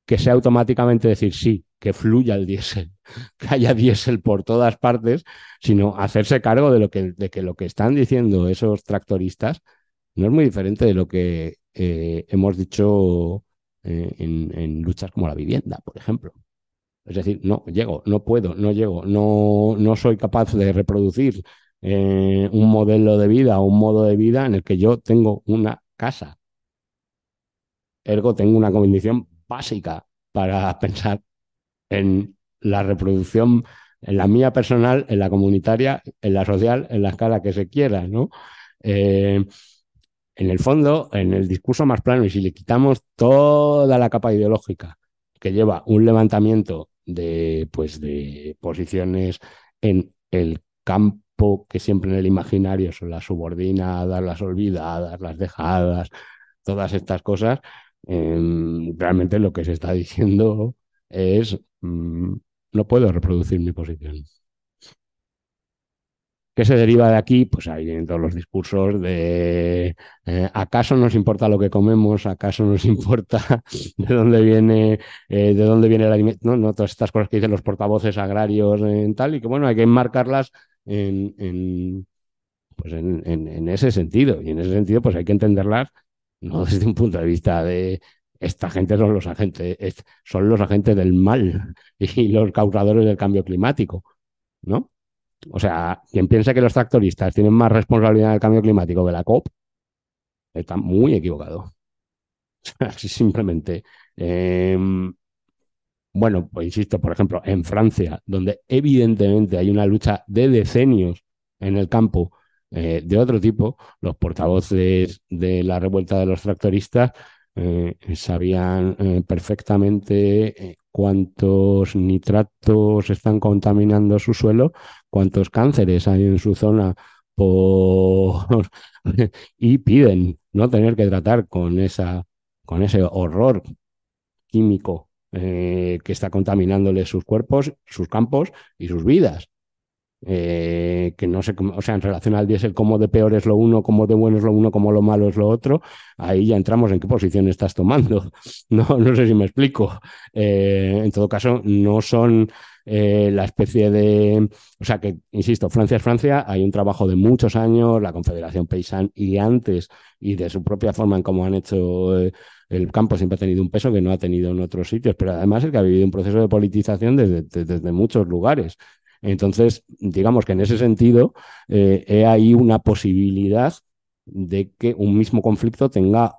que sea automáticamente decir sí, que fluya el diésel, que haya diésel por todas partes, sino hacerse cargo de, lo que, de que lo que están diciendo esos tractoristas no es muy diferente de lo que eh, hemos dicho eh, en, en luchas como la vivienda, por ejemplo. Es decir, no llego, no puedo, no llego, no, no soy capaz de reproducir eh, un modelo de vida o un modo de vida en el que yo tengo una casa. Ergo, tengo una condición básica para pensar en la reproducción, en la mía personal, en la comunitaria, en la social, en la escala que se quiera, ¿no? Eh, en el fondo, en el discurso más plano, y si le quitamos toda la capa ideológica que lleva un levantamiento de, pues, de posiciones en el campo que siempre en el imaginario son las subordinadas, las olvidadas, las dejadas, todas estas cosas, eh, realmente lo que se está diciendo es mm, no puedo reproducir mi posición. ¿Qué se deriva de aquí? Pues ahí vienen todos los discursos de eh, ¿acaso nos importa lo que comemos? ¿Acaso nos importa de dónde viene, eh, de dónde viene el alimento? No, no, todas estas cosas que dicen los portavoces agrarios en tal, y que bueno, hay que enmarcarlas en, en, pues en, en- ese sentido. Y en ese sentido, pues hay que entenderlas no desde un punto de vista de esta gente son los agentes, es- son los agentes del mal y los causadores del cambio climático, ¿no? O sea, quien piensa que los tractoristas tienen más responsabilidad en el cambio climático que la COP, está muy equivocado. Simplemente. em, Bueno, pues insisto, por ejemplo, en Francia, donde evidentemente hay una lucha de decenios en el campo eh, de otro tipo, los portavoces de la revuelta de los tractoristas eh, sabían eh, perfectamente cuántos nitratos están contaminando su suelo, cuántos cánceres hay en su zona y piden no tener que tratar con, esa, con ese horror químico eh, que está contaminándoles sus cuerpos, sus campos y sus vidas. Eh, que no sé, o sea, en relación al diésel, cómo de peor es lo uno, cómo de bueno es lo uno, cómo lo malo es lo otro, ahí ya entramos en qué posición estás tomando. No, no sé si me explico. Eh, en todo caso, no son la especie de, o sea, que, insisto, Francia es Francia, hay un trabajo de muchos años, la Confederación Paysan y antes, y de su propia forma en cómo han hecho el campo siempre ha tenido un peso que no ha tenido en otros sitios, pero además es que ha vivido un proceso de politización desde, desde, muchos lugares. Entonces, digamos que en ese sentido, eh, hay ahí una posibilidad de que un mismo conflicto tenga,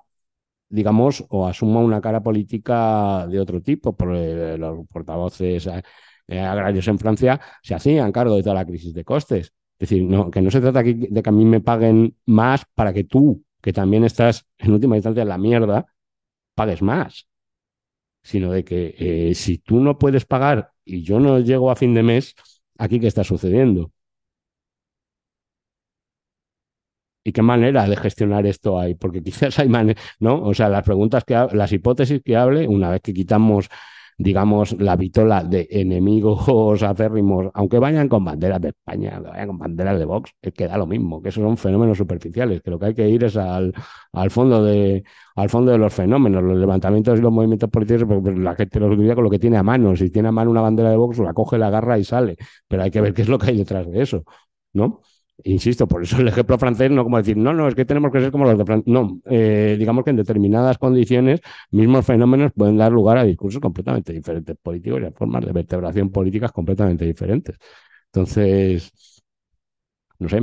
digamos, o asuma una cara política de otro tipo, porque los portavoces eh, agrarios en Francia se hacían cargo de toda la crisis de costes. Es decir, que no se trata aquí de que a mí me paguen más para que tú, que también estás en última instancia en la mierda, pagues más, sino de que eh, si tú no puedes pagar y yo no llego a fin de mes, aquí qué está sucediendo. ¿Y qué manera de gestionar esto hay? Porque quizás hay maneras, ¿no? O sea, las preguntas que, las hipótesis que hable, una vez que quitamos digamos, la vitola de enemigos acérrimos, aunque vayan con banderas de España, aunque vayan con banderas de Vox, es que da lo mismo, que esos son fenómenos superficiales, que lo que hay que ir es al, al fondo de al fondo de los fenómenos, los levantamientos y los movimientos políticos, pues la gente los utiliza con lo que tiene a mano. Si tiene a mano una bandera de Vox, la coge, la agarra y sale. Pero hay que ver qué es lo que hay detrás de eso, ¿no? Insisto, por eso el ejemplo francés no como decir, no, no, es que tenemos que ser como los de Francia. No, eh, digamos que en determinadas condiciones, mismos fenómenos pueden dar lugar a discursos completamente diferentes políticos y a formas de vertebración políticas completamente diferentes. Entonces, no sé,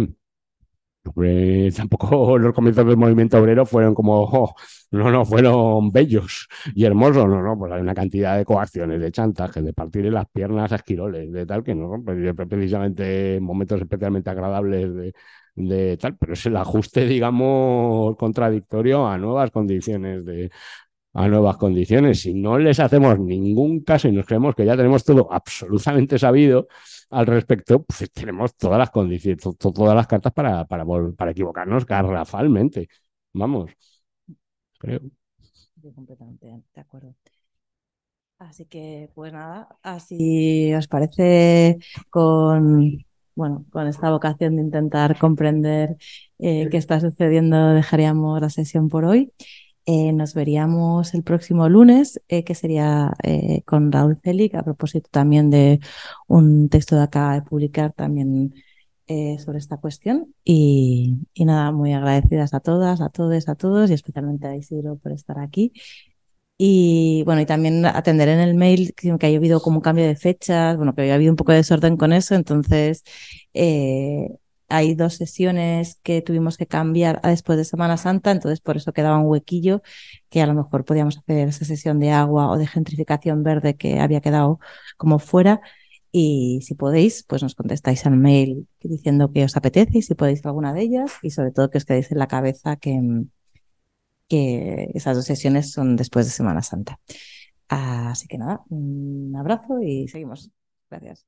tampoco los comienzos del movimiento obrero fueron como, oh, no, no, fueron bellos y hermosos, no, no, pues hay una cantidad de coacciones, de chantajes, de partirle las piernas a esquiroles, de tal, que no, pues, precisamente momentos especialmente agradables de, de tal, pero es el ajuste, digamos, contradictorio a nuevas condiciones de, a nuevas condiciones. Si no les hacemos ningún caso y nos creemos que ya tenemos todo absolutamente sabido al respecto, pues tenemos todas las condiciones, todas las cartas para, para, para equivocarnos garrafalmente. Vamos, creo. completamente de acuerdo. Así que, pues nada, así os parece con, bueno, con esta vocación de intentar comprender eh, qué está sucediendo, dejaríamos la sesión por hoy. Eh, nos veríamos el próximo lunes, eh, que sería eh, con Raúl Celic, a propósito también de un texto de acá de publicar también sobre esta cuestión. Y, nada, muy agradecidas a todas, a todos, a todos, y especialmente a Isidro por estar aquí. Y bueno, y también atender en el mail que, que haya habido como un cambio de fechas, bueno, que haya habido un poco de desorden con eso, entonces hay dos sesiones que tuvimos que cambiar después de Semana Santa, entonces por eso quedaba un huequillo que a lo mejor podíamos hacer esa sesión de agua o de gentrificación verde que había quedado como fuera. Y si podéis, pues nos contestáis al mail diciendo que os apetece y si podéis alguna de ellas y sobre todo que os quedéis en la cabeza que esas dos sesiones son después de Semana Santa. Así que nada, un abrazo y seguimos. Gracias.